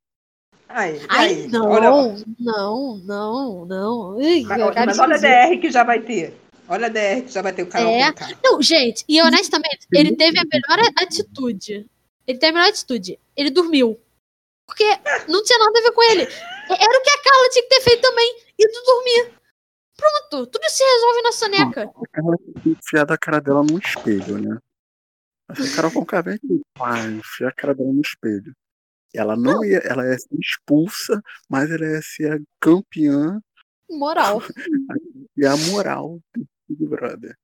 [SPEAKER 2] Aí,
[SPEAKER 3] Ai,
[SPEAKER 2] aí.
[SPEAKER 3] não,
[SPEAKER 2] Olha,
[SPEAKER 3] não, não, não.
[SPEAKER 2] Mas, mas olha a. DR que já vai ter. Olha a DR que já vai ter o canal
[SPEAKER 3] É. Não, gente, e honestamente, ele teve a melhor atitude. Ele teve a atitude. Ele dormiu. Porque não tinha nada a ver com ele. Era o que a Carla tinha que ter feito também. Ido dormir. Pronto, tudo se resolve na soneca.
[SPEAKER 1] Ela tem que enfiar a cara dela no espelho, né? Essa cara com vem aqui. Vai, enfia a cara dela no espelho. Ela não ia, ela ia ser expulsa, mas ela ia ser a campeã
[SPEAKER 3] Moral.
[SPEAKER 1] e a moral do Big Brother.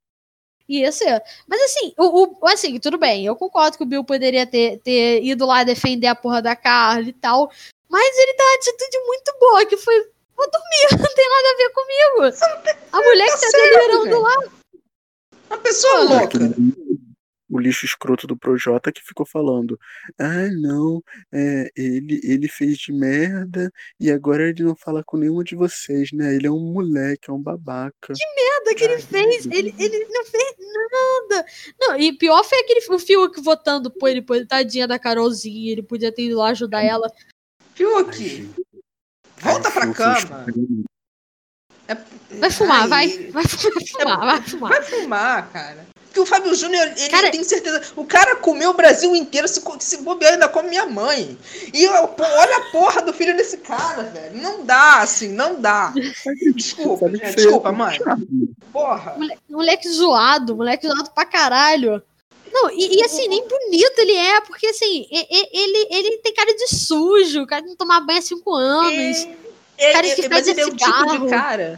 [SPEAKER 3] Ia ser. Mas assim, o, o- assim, tudo bem. Eu concordo que o Bill poderia ter, ter ido lá defender a porra da Carla e tal. Mas ele dá uma atitude muito boa, que foi. Vou dormir, não tem nada a ver comigo. A mulher que tá
[SPEAKER 2] certo,
[SPEAKER 3] delirando
[SPEAKER 2] velho.
[SPEAKER 3] lá.
[SPEAKER 2] Uma pessoa
[SPEAKER 3] Ah,
[SPEAKER 2] louca.
[SPEAKER 1] O lixo escroto do Projota que ficou falando: Ah, não, é, ele, ele fez de merda e agora ele não fala com nenhuma de vocês, né? Ele é um moleque, é um babaca.
[SPEAKER 3] merda que ele fez. Ele, ele não fez nada. Não, e pior foi aquele o Fiuk votando por ele, por ele, tadinha da Carolzinha. Ele podia ter ido lá ajudar ela.
[SPEAKER 1] Ai,
[SPEAKER 2] Fiuk,
[SPEAKER 1] gente.
[SPEAKER 2] volta
[SPEAKER 1] Ai,
[SPEAKER 2] pra
[SPEAKER 1] Fiuk,
[SPEAKER 2] cama.
[SPEAKER 3] Vai fumar,
[SPEAKER 2] Ai,
[SPEAKER 3] vai. Vai fumar, vai fumar.
[SPEAKER 2] Vai fumar, cara. Porque o Fábio Júnior, ele
[SPEAKER 3] Cara-
[SPEAKER 2] tem certeza. O cara comeu o Brasil inteiro, se, se bobear, ainda come minha mãe. E eu, pô, olha a porra do filho desse cara, velho. Não dá, assim, não dá. Desculpa, gente, desculpa, mãe. Porra.
[SPEAKER 3] Mole- Moleque zoado, moleque zoado pra caralho. Não, e, e, assim, nem bonito ele é, porque assim, ele, ele tem cara de sujo, o cara de não tomar banho há cinco anos.
[SPEAKER 2] É,
[SPEAKER 3] Cara que
[SPEAKER 2] é, mas ele é o tipo de cara.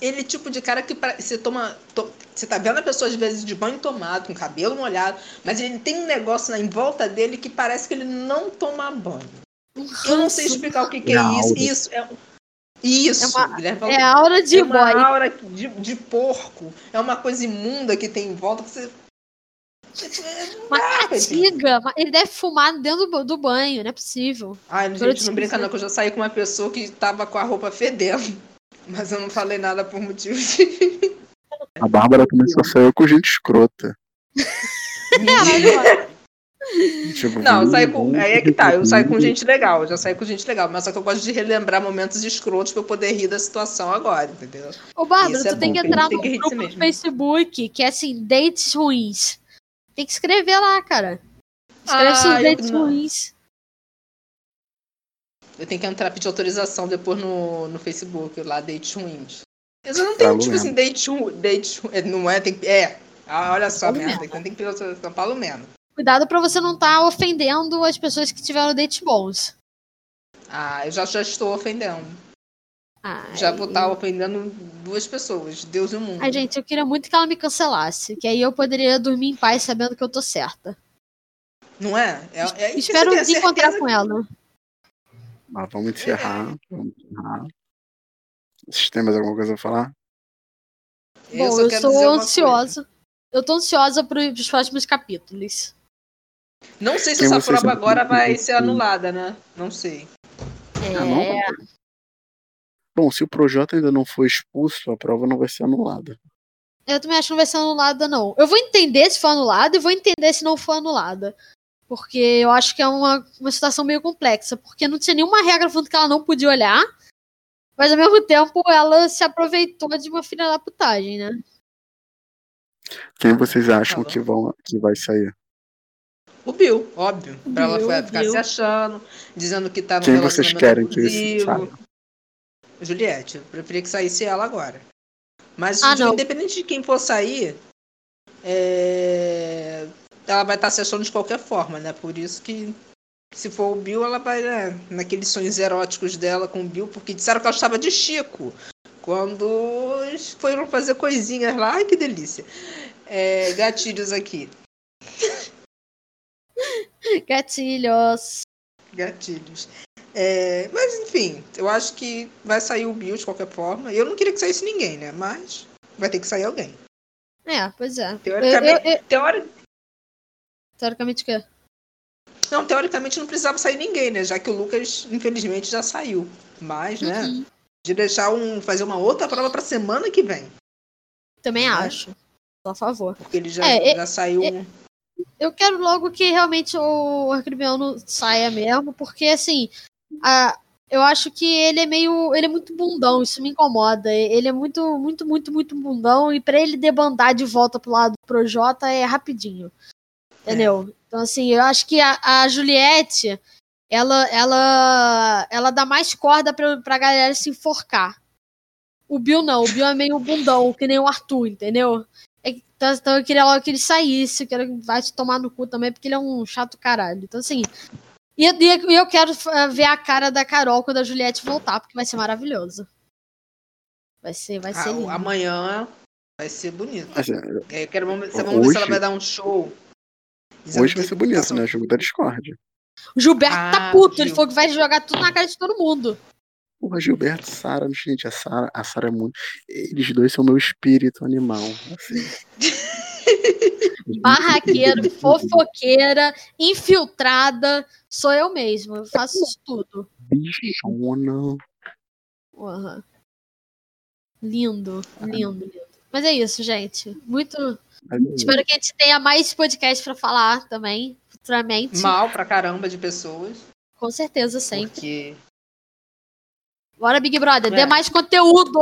[SPEAKER 2] Ele é tipo de cara que pra- você toma. to- você tá vendo a pessoa às vezes de banho tomado, com cabelo molhado, mas ele tem um negócio na, em volta dele que parece que ele não toma banho. Eu não sei explicar o que, que é
[SPEAKER 1] É
[SPEAKER 2] isso. Isso é isso.
[SPEAKER 3] É uma-
[SPEAKER 2] Guilherme
[SPEAKER 3] É a aura de
[SPEAKER 2] é uma
[SPEAKER 3] boy.
[SPEAKER 2] aura de, de porco. É uma coisa imunda que tem em volta que você.
[SPEAKER 3] Uma uma- Ele deve fumar dentro do, do banho, não é possível.
[SPEAKER 2] Ai, gente, não brinca não, que eu já saí com uma pessoa que tava com a roupa fedendo. Mas eu não falei nada por motivo de.
[SPEAKER 1] A Bárbara também só saiu com gente escrota. Tipo,
[SPEAKER 2] Não, eu saí com. Aí é que tá, eu saí com gente legal, eu já saí com gente legal, mas só que eu gosto de relembrar momentos escrotos pra eu poder rir da situação agora, entendeu?
[SPEAKER 3] Ô, Bárbara,
[SPEAKER 2] Isso é
[SPEAKER 3] tu tem
[SPEAKER 2] bom,
[SPEAKER 3] que entrar
[SPEAKER 2] tem
[SPEAKER 3] no
[SPEAKER 2] que
[SPEAKER 3] grupo do. Facebook, que é assim, dates ruins. Tem que escrever lá, cara. Escreve
[SPEAKER 2] Ah,
[SPEAKER 3] seus
[SPEAKER 2] não.
[SPEAKER 3] ruins.
[SPEAKER 2] Eu tenho que entrar pedir autorização depois no, no Facebook, lá, ruins. Mas eu não
[SPEAKER 1] Tá
[SPEAKER 2] tenho,
[SPEAKER 1] Falo
[SPEAKER 2] tipo
[SPEAKER 1] mesmo.
[SPEAKER 2] assim, date ruim. Date, é, não é, tem que. É. Ah, olha só,
[SPEAKER 3] Falo
[SPEAKER 2] merda,
[SPEAKER 3] mesmo.
[SPEAKER 2] então tem que pedir autorização, falo menos.
[SPEAKER 3] Cuidado pra você não estar ofendendo as pessoas que tiveram dates bons.
[SPEAKER 2] Ah, eu já, já estou ofendendo.
[SPEAKER 3] Ai,
[SPEAKER 2] Já vou estar ofendendo duas pessoas, Deus e o mundo.
[SPEAKER 3] Ai, gente, eu queria muito que ela me cancelasse. Que aí eu poderia dormir em paz sabendo que eu tô certa.
[SPEAKER 2] Não é? é, é
[SPEAKER 3] Espero encontrar com ela.
[SPEAKER 1] Mas vamos encerrar. Vamos encerrar. Vocês têm mais alguma coisa a falar?
[SPEAKER 3] Bom,
[SPEAKER 2] só
[SPEAKER 3] eu sou
[SPEAKER 2] uma coisa.
[SPEAKER 3] ansiosa. Eu tô ansiosa pros próximos capítulos.
[SPEAKER 2] Não sei se
[SPEAKER 1] Quem
[SPEAKER 2] essa prova agora vai ser anulada, né? Não sei.
[SPEAKER 3] É,
[SPEAKER 1] Ah, não? Bom, se o Projota ainda não for expulso, a prova não vai ser anulada.
[SPEAKER 3] eu também acho que não vai ser anulada, não. Eu vou entender se for anulada e vou entender se não for anulada. Porque eu acho que é uma, uma situação meio complexa. Porque não tinha nenhuma regra falando que ela não podia olhar. Mas ao mesmo tempo ela se aproveitou de uma filha da putagem, né?
[SPEAKER 1] Quem vocês acham
[SPEAKER 2] Tá bom.
[SPEAKER 1] que, vão, que vai sair?
[SPEAKER 2] O Bill, óbvio.
[SPEAKER 3] O
[SPEAKER 2] pra ela
[SPEAKER 3] Bill, o
[SPEAKER 2] ficar
[SPEAKER 3] Bill.
[SPEAKER 2] se achando, dizendo que tá no
[SPEAKER 1] Quem vocês querem que
[SPEAKER 2] abusivo.
[SPEAKER 1] saia?
[SPEAKER 2] Juliette, eu preferia que saísse ela agora. Mas
[SPEAKER 3] Ah,
[SPEAKER 2] independente de quem for sair, é, ela vai estar se achando de qualquer forma, né? Por isso que se for o Bill, ela vai né, naqueles sonhos eróticos dela com o Bill, porque disseram que ela estava de Chico. Quando foram fazer coisinhas lá, ai que delícia. É, gatilhos aqui.
[SPEAKER 3] Gatilhos.
[SPEAKER 2] Gatilhos. É, mas enfim, eu acho que vai sair o Bill de qualquer forma. Eu não queria que saísse ninguém, né? Mas vai ter que sair alguém.
[SPEAKER 3] É, pois é. Eu-
[SPEAKER 2] Teoricamente,
[SPEAKER 3] eu- eu-
[SPEAKER 2] teori-
[SPEAKER 3] teoricamente o quê?
[SPEAKER 2] Não, teoricamente não precisava sair ninguém, né? Já que o Lucas, infelizmente, já saiu. Mas, né?
[SPEAKER 3] Uhum.
[SPEAKER 2] De deixar um. fazer uma outra prova pra semana que vem.
[SPEAKER 3] Também
[SPEAKER 2] Né?
[SPEAKER 3] acho. A favor.
[SPEAKER 2] Porque ele já,
[SPEAKER 3] É,
[SPEAKER 2] já saiu.
[SPEAKER 3] Eu quero logo que realmente o Arcribiano saia mesmo, porque assim, a, eu acho que ele é meio. Ele é muito bundão, isso me incomoda. Ele é muito, muito, muito, muito bundão, e pra ele debandar de volta pro lado do Projota é rapidinho. Entendeu? Então, assim, eu acho que a, a Juliette, ela, ela, ela dá mais corda pra, pra galera se enforcar. O Bill não, o Bill é meio bundão, que nem o Arthur, entendeu? É Então, então eu queria logo que ele saísse, eu quero que vai te tomar no cu também, porque ele é um chato caralho. Então, assim. E, e eu quero eh, ver a cara da Carol quando a Juliette voltar, porque vai ser maravilhoso. Vai ser, vai ser
[SPEAKER 2] Ah, amanhã vai ser bonito.
[SPEAKER 1] Assim,
[SPEAKER 2] É, Eu quero vamos, vamos ver se ela vai dar um show.
[SPEAKER 1] Hoje vai
[SPEAKER 2] que
[SPEAKER 1] ser bonito,
[SPEAKER 2] passou-
[SPEAKER 1] né? Jogo da Discord.
[SPEAKER 3] O Gilberto tá
[SPEAKER 2] Ah,
[SPEAKER 3] puto, ele
[SPEAKER 2] Gil.
[SPEAKER 3] falou que vai jogar tudo na cara de todo mundo.
[SPEAKER 1] Porra, Gilberto, Sara, gente, a Sara, a Sara é muito. Eles dois são meu espírito animal. Assim.
[SPEAKER 3] Barraqueiro, fofoqueira, infiltrada. Sou eu mesmo, eu faço isso tudo.
[SPEAKER 1] Bichona.
[SPEAKER 3] Porra. Lindo, lindo, lindo. Mas é isso, gente. Muito. Espero que a gente tenha mais podcast pra falar também, futuramente.
[SPEAKER 2] Mal pra caramba de pessoas.
[SPEAKER 3] Com certeza, sempre.
[SPEAKER 2] Porque.
[SPEAKER 3] Bora, Big Brother,
[SPEAKER 2] É.
[SPEAKER 3] dê mais conteúdo!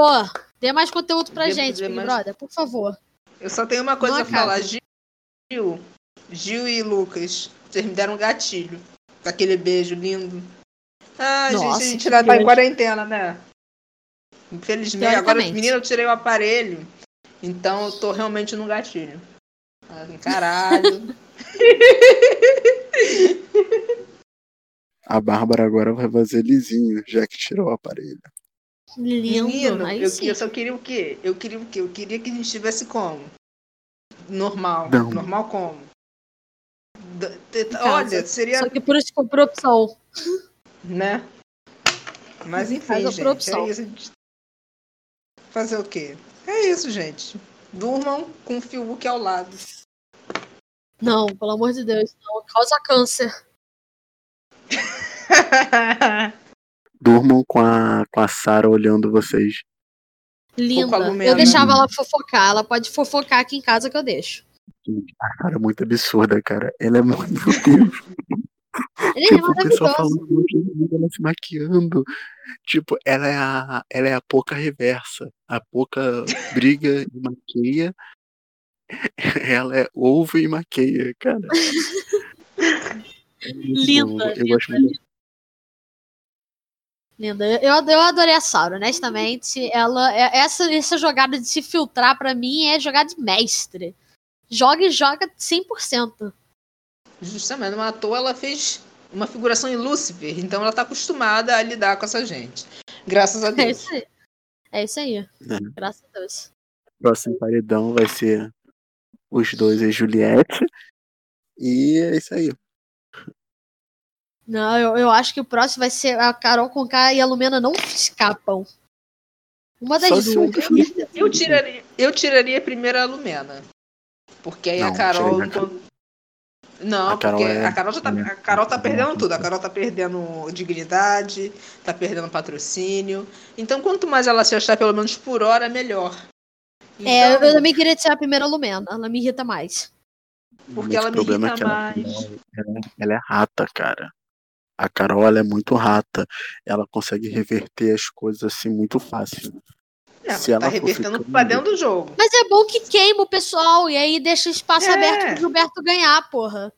[SPEAKER 3] Dê mais conteúdo pra
[SPEAKER 2] Dê-
[SPEAKER 3] gente,
[SPEAKER 2] dê
[SPEAKER 3] Big
[SPEAKER 2] mais-
[SPEAKER 3] Brother, por favor.
[SPEAKER 2] Eu só tenho uma coisa
[SPEAKER 3] Não
[SPEAKER 2] a falar. Gil, Gil e Lucas, vocês me deram um gatilho. Com aquele beijo lindo. Ah,
[SPEAKER 3] Nossa,
[SPEAKER 2] gente, a gente
[SPEAKER 3] que
[SPEAKER 2] já tá em quarentena, né? Infelizmente, agora, menina, eu tirei o aparelho. Então eu tô realmente no gatilho. Ah, Caralho.
[SPEAKER 1] A Bárbara agora vai fazer lisinho, já que tirou o aparelho.
[SPEAKER 3] Lindo,
[SPEAKER 2] Menino, eu,
[SPEAKER 3] sim.
[SPEAKER 2] eu só queria o quê? Eu queria o quê? Eu queria que a gente estivesse como? Normal.
[SPEAKER 1] Não.
[SPEAKER 2] Normal como? Olha, seria.
[SPEAKER 3] Só que por, por opção.
[SPEAKER 2] Né? Mas enfim, gente.
[SPEAKER 3] produção.
[SPEAKER 2] É isso. gente. Fazer o quê? É isso, gente. Durmam com o Fiuk ao lado.
[SPEAKER 3] Não, pelo amor de Deus, não. Causa câncer.
[SPEAKER 1] Durmam com a, com a Sara olhando vocês.
[SPEAKER 3] Linda. Eu deixava ela fofocar. Ela pode fofocar aqui em casa que eu deixo.
[SPEAKER 1] A Sara é muito absurda, cara. Ela é muito. Deus.
[SPEAKER 3] Ele é
[SPEAKER 1] Tipo, o pessoal falando coisa, ela se maquiando. Tipo, ela é a, ela é a pouca reversa. A pouca briga e maqueia. Ela é ovo e maqueia, cara. É muito
[SPEAKER 3] Linda.
[SPEAKER 1] Eu gosto muito.
[SPEAKER 3] Linda. Eu, eu adorei a Saura, honestamente. Ela, é- essa, essa jogada de se filtrar pra mim é jogada de mestre. Joga e joga 100%.
[SPEAKER 2] Justamente, à toa ela fez uma figuração em Lúcifer, então ela tá acostumada a lidar com essa gente. Graças a
[SPEAKER 3] É
[SPEAKER 2] Deus.
[SPEAKER 3] isso aí. É isso aí.
[SPEAKER 1] É.
[SPEAKER 3] Graças a Deus.
[SPEAKER 1] Próximo paredão vai ser os dois e Juliette. E é isso aí.
[SPEAKER 3] Não, eu, eu acho que o próximo vai ser a Carol Conká e a Lumena não escapam. Uma das
[SPEAKER 1] Só
[SPEAKER 3] duas.
[SPEAKER 1] dos-
[SPEAKER 2] Eu tiraria, eu tiraria primeiro a Lumena. Porque aí
[SPEAKER 1] Não,
[SPEAKER 2] a Carol. Não,
[SPEAKER 1] A Carol
[SPEAKER 2] porque
[SPEAKER 1] é-
[SPEAKER 2] a Carol já tá, a Carol tá perdendo tudo. A Carol tá perdendo dignidade, tá perdendo patrocínio. Então, quanto mais ela se achar, pelo menos por hora, melhor.
[SPEAKER 3] É,
[SPEAKER 2] Então,
[SPEAKER 3] eu também queria tirar a primeira Lumena. Ela me irrita mais.
[SPEAKER 2] Porque ela me
[SPEAKER 1] problema
[SPEAKER 2] irrita
[SPEAKER 1] é que ela,
[SPEAKER 2] mais.
[SPEAKER 1] ela, ela é rata, cara. A Carol ela é muito rata. Ela consegue reverter as coisas assim muito fácil.
[SPEAKER 2] Não,
[SPEAKER 1] se
[SPEAKER 2] tá revertendo
[SPEAKER 1] ficando-
[SPEAKER 2] pra dentro do jogo.
[SPEAKER 3] Mas é bom que queima o pessoal e aí deixa espaço
[SPEAKER 2] É.
[SPEAKER 3] aberto pro Gilberto ganhar, porra.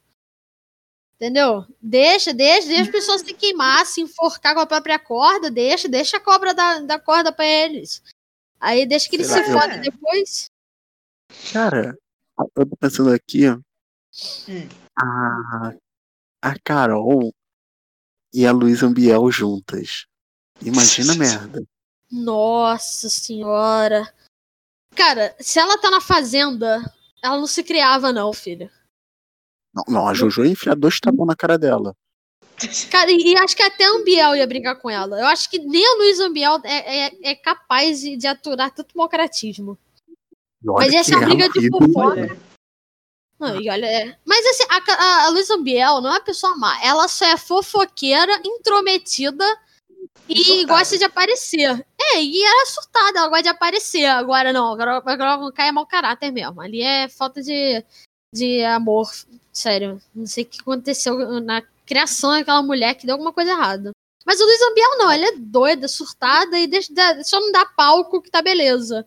[SPEAKER 3] Entendeu? Deixa, deixa, deixa as pessoas se queimar, se enforcar com a própria corda, deixa, deixa a cobra da, da corda pra eles. Aí deixa que eles se
[SPEAKER 1] eu-
[SPEAKER 3] fodem depois.
[SPEAKER 1] Cara, eu tô pensando aqui, ó.
[SPEAKER 2] Hum.
[SPEAKER 1] A, a Carol e a Luísa Ambiel juntas. Imagina a merda.
[SPEAKER 3] Nossa senhora. Cara, se ela tá na fazenda, ela não se criava, não, filho.
[SPEAKER 1] Não, não, a Jojo ia enfiar dois tabão na cara dela.
[SPEAKER 3] Cara, e, acho que até a Ambiel ia brigar com ela. Eu acho que nem a Luísa Ambiel é, é, é capaz de, de aturar tanto malcratismo.
[SPEAKER 1] Olha
[SPEAKER 3] Mas
[SPEAKER 1] que
[SPEAKER 3] ser uma briga de fofoca.
[SPEAKER 2] Olha,
[SPEAKER 3] Não, e olha, é- mas assim, a, a, a Luísa Biel não é uma pessoa má. Ela só é fofoqueira, intrometida e,
[SPEAKER 2] surtada.
[SPEAKER 3] gosta de aparecer. É, e ela é surtada, ela gosta de aparecer. Agora não, agora, agora cai é mau caráter mesmo. Ali é falta de, de amor. Sério, não sei o que aconteceu na criação daquela mulher que deu alguma coisa errada. Mas o Luiz Ambiel não, ela é doida, surtada e deixa, só não dá palco que tá beleza.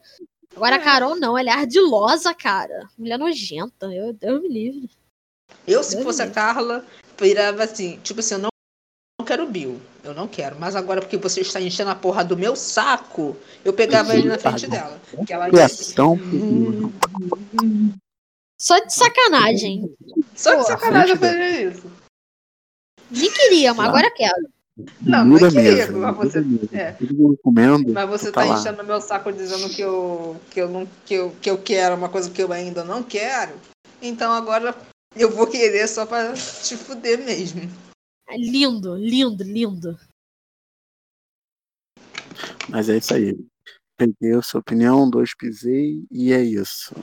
[SPEAKER 3] Agora a Carol não, ela é ardilosa, cara. Mulher nojenta, eu, Deus me livre.
[SPEAKER 2] Eu, se
[SPEAKER 3] Deus
[SPEAKER 2] fosse a Carla, virava assim, tipo assim, eu não, não quero o Bill. Eu não quero. Mas agora, porque você está enchendo a porra do meu saco, eu pegava ele na frente dela. Que ela disse,
[SPEAKER 1] Criação.
[SPEAKER 3] Só de sacanagem.
[SPEAKER 2] Só de sacanagem eu fazer isso.
[SPEAKER 3] Nem queria, mas agora quero.
[SPEAKER 2] Não, não é querer,
[SPEAKER 1] mesmo.
[SPEAKER 2] mas você- é.
[SPEAKER 1] Comendo.
[SPEAKER 2] Mas você
[SPEAKER 1] tá
[SPEAKER 2] tá enchendo o meu saco dizendo que eu, que eu não que eu, que eu quero uma coisa que eu ainda não quero. Então agora eu vou querer só pra te fuder mesmo.
[SPEAKER 3] É Lindo, lindo, lindo.
[SPEAKER 1] Mas é isso aí. Peguei a sua opinião, dois pisei e é isso.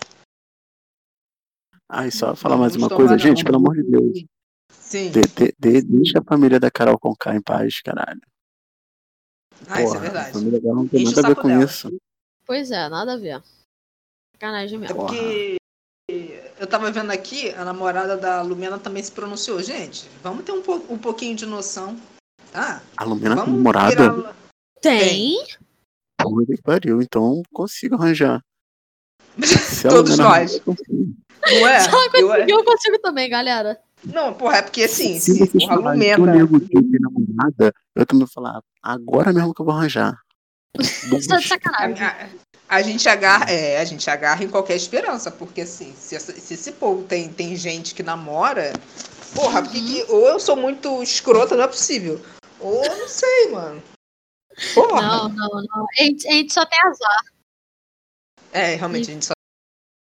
[SPEAKER 1] E só falar mais uma coisa, gente, pelo amor de Deus.
[SPEAKER 2] Sim.
[SPEAKER 1] De- de- de- deixa a família da Carol Conká em paz, caralho.
[SPEAKER 2] Ah, isso é
[SPEAKER 1] Porra, A
[SPEAKER 2] verdade.
[SPEAKER 1] família dela não tem
[SPEAKER 2] Enche
[SPEAKER 1] nada a ver com
[SPEAKER 2] dela.
[SPEAKER 1] isso.
[SPEAKER 3] Pois é, nada a ver. Sacanagem
[SPEAKER 2] É
[SPEAKER 3] mesmo.
[SPEAKER 2] porque eu tava vendo aqui, a namorada da Lumena também se pronunciou. Gente, vamos ter um, po- um pouquinho de noção. Tá?
[SPEAKER 1] A Lumena tem
[SPEAKER 2] Vamos
[SPEAKER 1] namorada?
[SPEAKER 2] virar-
[SPEAKER 3] Tem.
[SPEAKER 1] Porra que pariu, então consigo arranjar. Se
[SPEAKER 2] Todos
[SPEAKER 1] Lumena
[SPEAKER 2] nós.
[SPEAKER 1] eu.
[SPEAKER 2] Não é?
[SPEAKER 3] Se ela
[SPEAKER 2] Eu-
[SPEAKER 3] conseguir, eu consigo também, galera.
[SPEAKER 2] Não, porra, é porque assim,
[SPEAKER 1] Se
[SPEAKER 2] se, porra, a
[SPEAKER 1] falarem que o
[SPEAKER 2] Lumena.
[SPEAKER 1] nego tem namorada, eu também vou falar, agora mesmo que eu vou arranjar.
[SPEAKER 3] De
[SPEAKER 2] A,
[SPEAKER 3] sacanagem.
[SPEAKER 2] A- gente agarra, é, a gente agarra em qualquer esperança, porque assim, se, se esse povo tem, tem gente que namora, porra, porque que- ou eu sou muito escrota, não é possível. Ou eu não sei, mano. Porra.
[SPEAKER 3] Não, não, não. A gente, a gente só tem azar.
[SPEAKER 2] É, realmente, a gente só,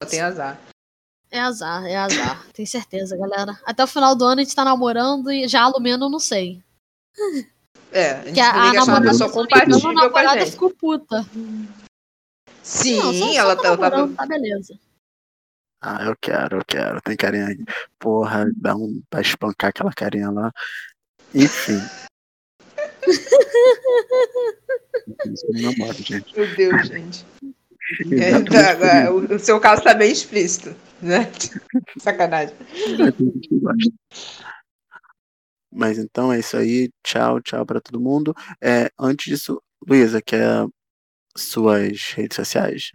[SPEAKER 2] só tem azar.
[SPEAKER 3] É azar, é azar. Tenho certeza, galera. Até o final do ano a gente tá namorando e já a Lumena eu não sei.
[SPEAKER 2] É, a gente
[SPEAKER 3] Que a,
[SPEAKER 2] tem
[SPEAKER 3] a namorada, a
[SPEAKER 2] compatível com a
[SPEAKER 3] namorada ficou puta.
[SPEAKER 2] Sim,
[SPEAKER 3] não, só,
[SPEAKER 2] ela
[SPEAKER 3] só
[SPEAKER 2] tá,
[SPEAKER 3] tá namorando, tá beleza.
[SPEAKER 1] Ah, eu quero, eu quero. Tem carinha aí. Porra, dá um pra espancar aquela carinha lá. Enfim. Não namoro, gente.
[SPEAKER 2] Meu Deus, gente. É, tá, agora, o, o seu caso tá bem explícito, né? Sacanagem.
[SPEAKER 1] Mas então é isso aí. Tchau, tchau pra todo mundo. É, antes disso, Luísa, quer suas redes sociais?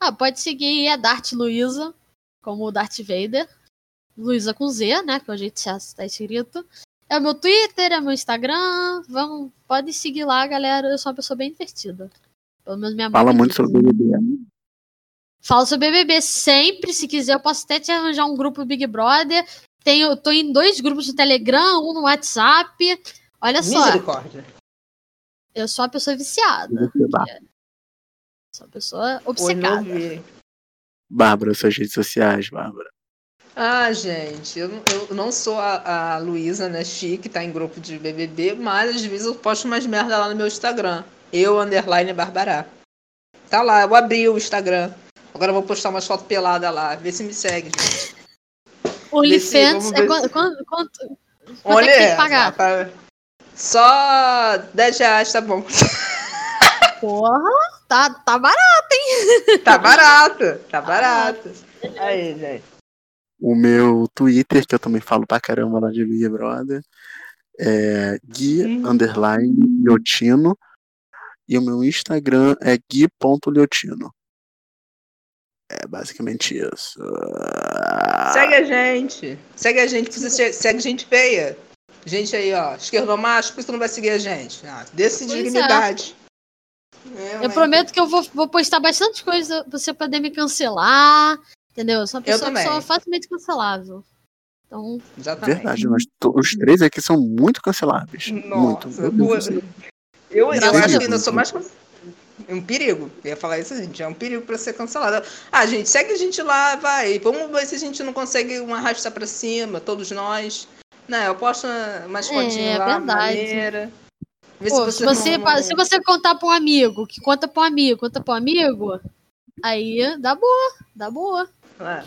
[SPEAKER 3] Ah, pode seguir a Dart Luiza, como Darth Vader. Luiza com Z, né? Que é o jeito que está escrito. É o meu Twitter, é o meu Instagram. Vamos, pode seguir lá, galera. Eu sou uma pessoa bem divertida. Pelo menos minha
[SPEAKER 1] Fala muito sobre o BBB.
[SPEAKER 3] Falo sobre BBB sempre, se quiser. Eu posso até te arranjar um grupo Big Brother. Tenho, tô em dois grupos no Telegram, um no WhatsApp. Olha só,
[SPEAKER 2] Misericórdia.
[SPEAKER 3] Eu sou uma pessoa viciada.
[SPEAKER 1] Dá.
[SPEAKER 3] Sou uma pessoa obcecada.
[SPEAKER 1] Bárbara, suas redes sociais, Bárbara.
[SPEAKER 2] Ah, gente, eu, não- eu não sou a, a Luísa, né, Chi, que tá em grupo de BBB, mas às vezes eu posto umas merda lá no meu Instagram. Eu, underline, Barbará. Tá lá, eu abri o Instagram. Agora eu vou postar umas fotos peladas lá, vê se me segue, gente.
[SPEAKER 3] OnlyFans é quanto, quanto, quanto, quanto é que
[SPEAKER 2] Olha,
[SPEAKER 3] tem que pagar?
[SPEAKER 2] rapaz, só 10 reais tá bom.
[SPEAKER 3] Porra, tá, tá barato.
[SPEAKER 2] Tá barato, tá barato. Aí, gente.
[SPEAKER 1] O meu Twitter, que eu também falo pra caramba lá de Big Brother, é Gui
[SPEAKER 2] Hum.
[SPEAKER 1] underline Liotino. E o meu Instagram é gui.liotino. É basicamente isso.
[SPEAKER 2] Segue a gente. Segue a gente, segue gente feia. Gente aí, ó, esquerdomacho, por isso não vai seguir a gente? Ah, desse
[SPEAKER 3] Pois é.
[SPEAKER 2] dignidade. É,
[SPEAKER 3] Eu
[SPEAKER 2] mas-
[SPEAKER 3] prometo que eu vou, vou postar bastante coisa pra você poder me cancelar. Entendeu? Eu sou uma
[SPEAKER 2] Eu
[SPEAKER 3] pessoa que sou facilmente cancelável. Então,
[SPEAKER 2] Exatamente.
[SPEAKER 1] Verdade, nós, to- os três aqui são muito canceláveis. muito.
[SPEAKER 2] Nossa,
[SPEAKER 1] céu.
[SPEAKER 2] eu, eu
[SPEAKER 3] a
[SPEAKER 2] acho que ainda sou mais. É um perigo. Eu ia falar isso, gente. É um perigo pra ser cancelada. Ah, gente, segue a gente lá, vai. Vamos ver se a gente não consegue um arrasta pra cima, todos nós. Não, eu posto umas
[SPEAKER 3] É,
[SPEAKER 2] fotinhas lá,
[SPEAKER 3] verdade.
[SPEAKER 2] maneira. Vê
[SPEAKER 3] pô, se, você,
[SPEAKER 2] não-
[SPEAKER 3] se você contar pra um amigo, que conta pra um amigo, conta pra um amigo, aí dá boa, dá boa.
[SPEAKER 2] É.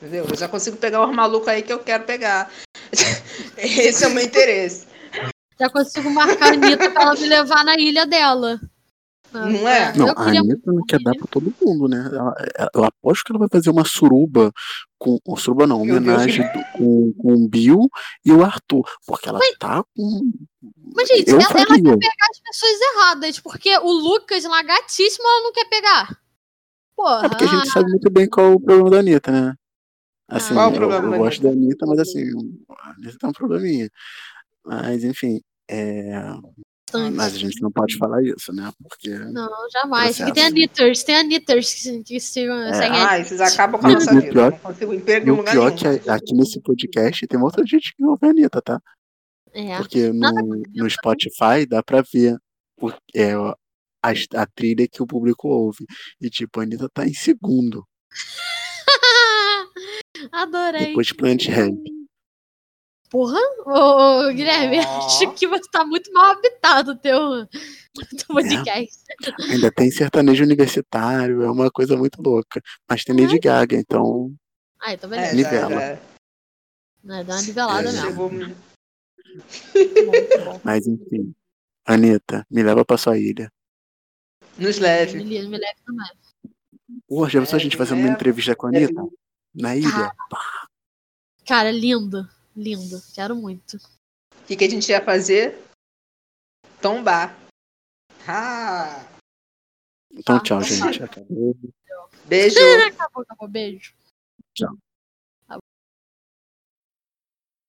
[SPEAKER 2] Entendeu? Eu já consigo pegar os malucos aí que eu quero pegar. Esse é o meu interesse.
[SPEAKER 3] Já consigo marcar a Anitta pra ela me levar na ilha dela.
[SPEAKER 2] Não é?
[SPEAKER 1] Não, a Anitta não quer dar pra todo mundo, né? Ela- ela- eu aposto que ela vai fazer uma suruba com. Ou suruba não,
[SPEAKER 2] Meu Deus.
[SPEAKER 1] homenagem do- com, com o Bill e o Arthur. Porque ela tá com.
[SPEAKER 3] Mas, gente,
[SPEAKER 1] eu
[SPEAKER 3] ela, ela quer pegar as pessoas erradas, porque o Lucas lá, gatíssimo, ela não quer pegar. Porra.
[SPEAKER 1] É porque a gente sabe muito bem qual é o problema da Anitta, né? Assim,
[SPEAKER 2] Qual o
[SPEAKER 1] eu,
[SPEAKER 2] problema
[SPEAKER 1] eu
[SPEAKER 2] da
[SPEAKER 1] gosto da Anitta, mas assim, a Anitta tem um probleminha. Mas, enfim, é,
[SPEAKER 3] bastante.
[SPEAKER 1] mas a gente não pode falar isso, né? Porque.
[SPEAKER 3] Não, jamais.
[SPEAKER 1] Processo.
[SPEAKER 3] Tem Anitters, tem Anitters que, se- que se,
[SPEAKER 1] É.
[SPEAKER 3] seguem.
[SPEAKER 2] Ai, vocês acabam com a
[SPEAKER 1] o
[SPEAKER 2] nossa vida.
[SPEAKER 1] pior-
[SPEAKER 2] não consigo emprego
[SPEAKER 1] E
[SPEAKER 2] em
[SPEAKER 1] o
[SPEAKER 2] lugar
[SPEAKER 1] pior
[SPEAKER 2] nenhum.
[SPEAKER 1] que aqui nesse podcast tem outra gente que ouve a Anitta, tá?
[SPEAKER 3] É.
[SPEAKER 1] Porque no, no Spotify dá pra ver o, é, a, a trilha que o público ouve. E tipo, a Anitta tá em segundo,
[SPEAKER 3] Adorei.
[SPEAKER 1] depois de Planet Ramp.
[SPEAKER 3] Porra, ô, ô, Guilherme,
[SPEAKER 2] Ó.
[SPEAKER 3] acho que você tá muito mal habitado o teu, teu podcast.
[SPEAKER 1] Ainda tem sertanejo universitário, é uma coisa muito louca. Mas tem Lady Gaga, então.
[SPEAKER 3] Ah, então
[SPEAKER 2] É,
[SPEAKER 3] beleza.
[SPEAKER 2] já,
[SPEAKER 1] Nivela.
[SPEAKER 2] já.
[SPEAKER 3] Né, dá uma nivelada
[SPEAKER 1] É.
[SPEAKER 3] mesmo. Bom.
[SPEAKER 1] Mas enfim. Anitta, me leva pra sua ilha.
[SPEAKER 2] Nos
[SPEAKER 3] Me,
[SPEAKER 2] leve.
[SPEAKER 3] li- me leve também.
[SPEAKER 1] Porra, já pensou a gente
[SPEAKER 2] É,
[SPEAKER 1] fazendo uma
[SPEAKER 2] é.
[SPEAKER 1] entrevista com a Anitta? Na ilha?
[SPEAKER 3] Cara, lindo. Lindo. Quero muito.
[SPEAKER 2] O que, que a gente ia fazer? Tombar. Ah,
[SPEAKER 1] Então tchau,
[SPEAKER 3] então
[SPEAKER 1] gente. Acabou.
[SPEAKER 2] beijo.
[SPEAKER 3] Acabou, acabou. Beijo.
[SPEAKER 1] Tchau.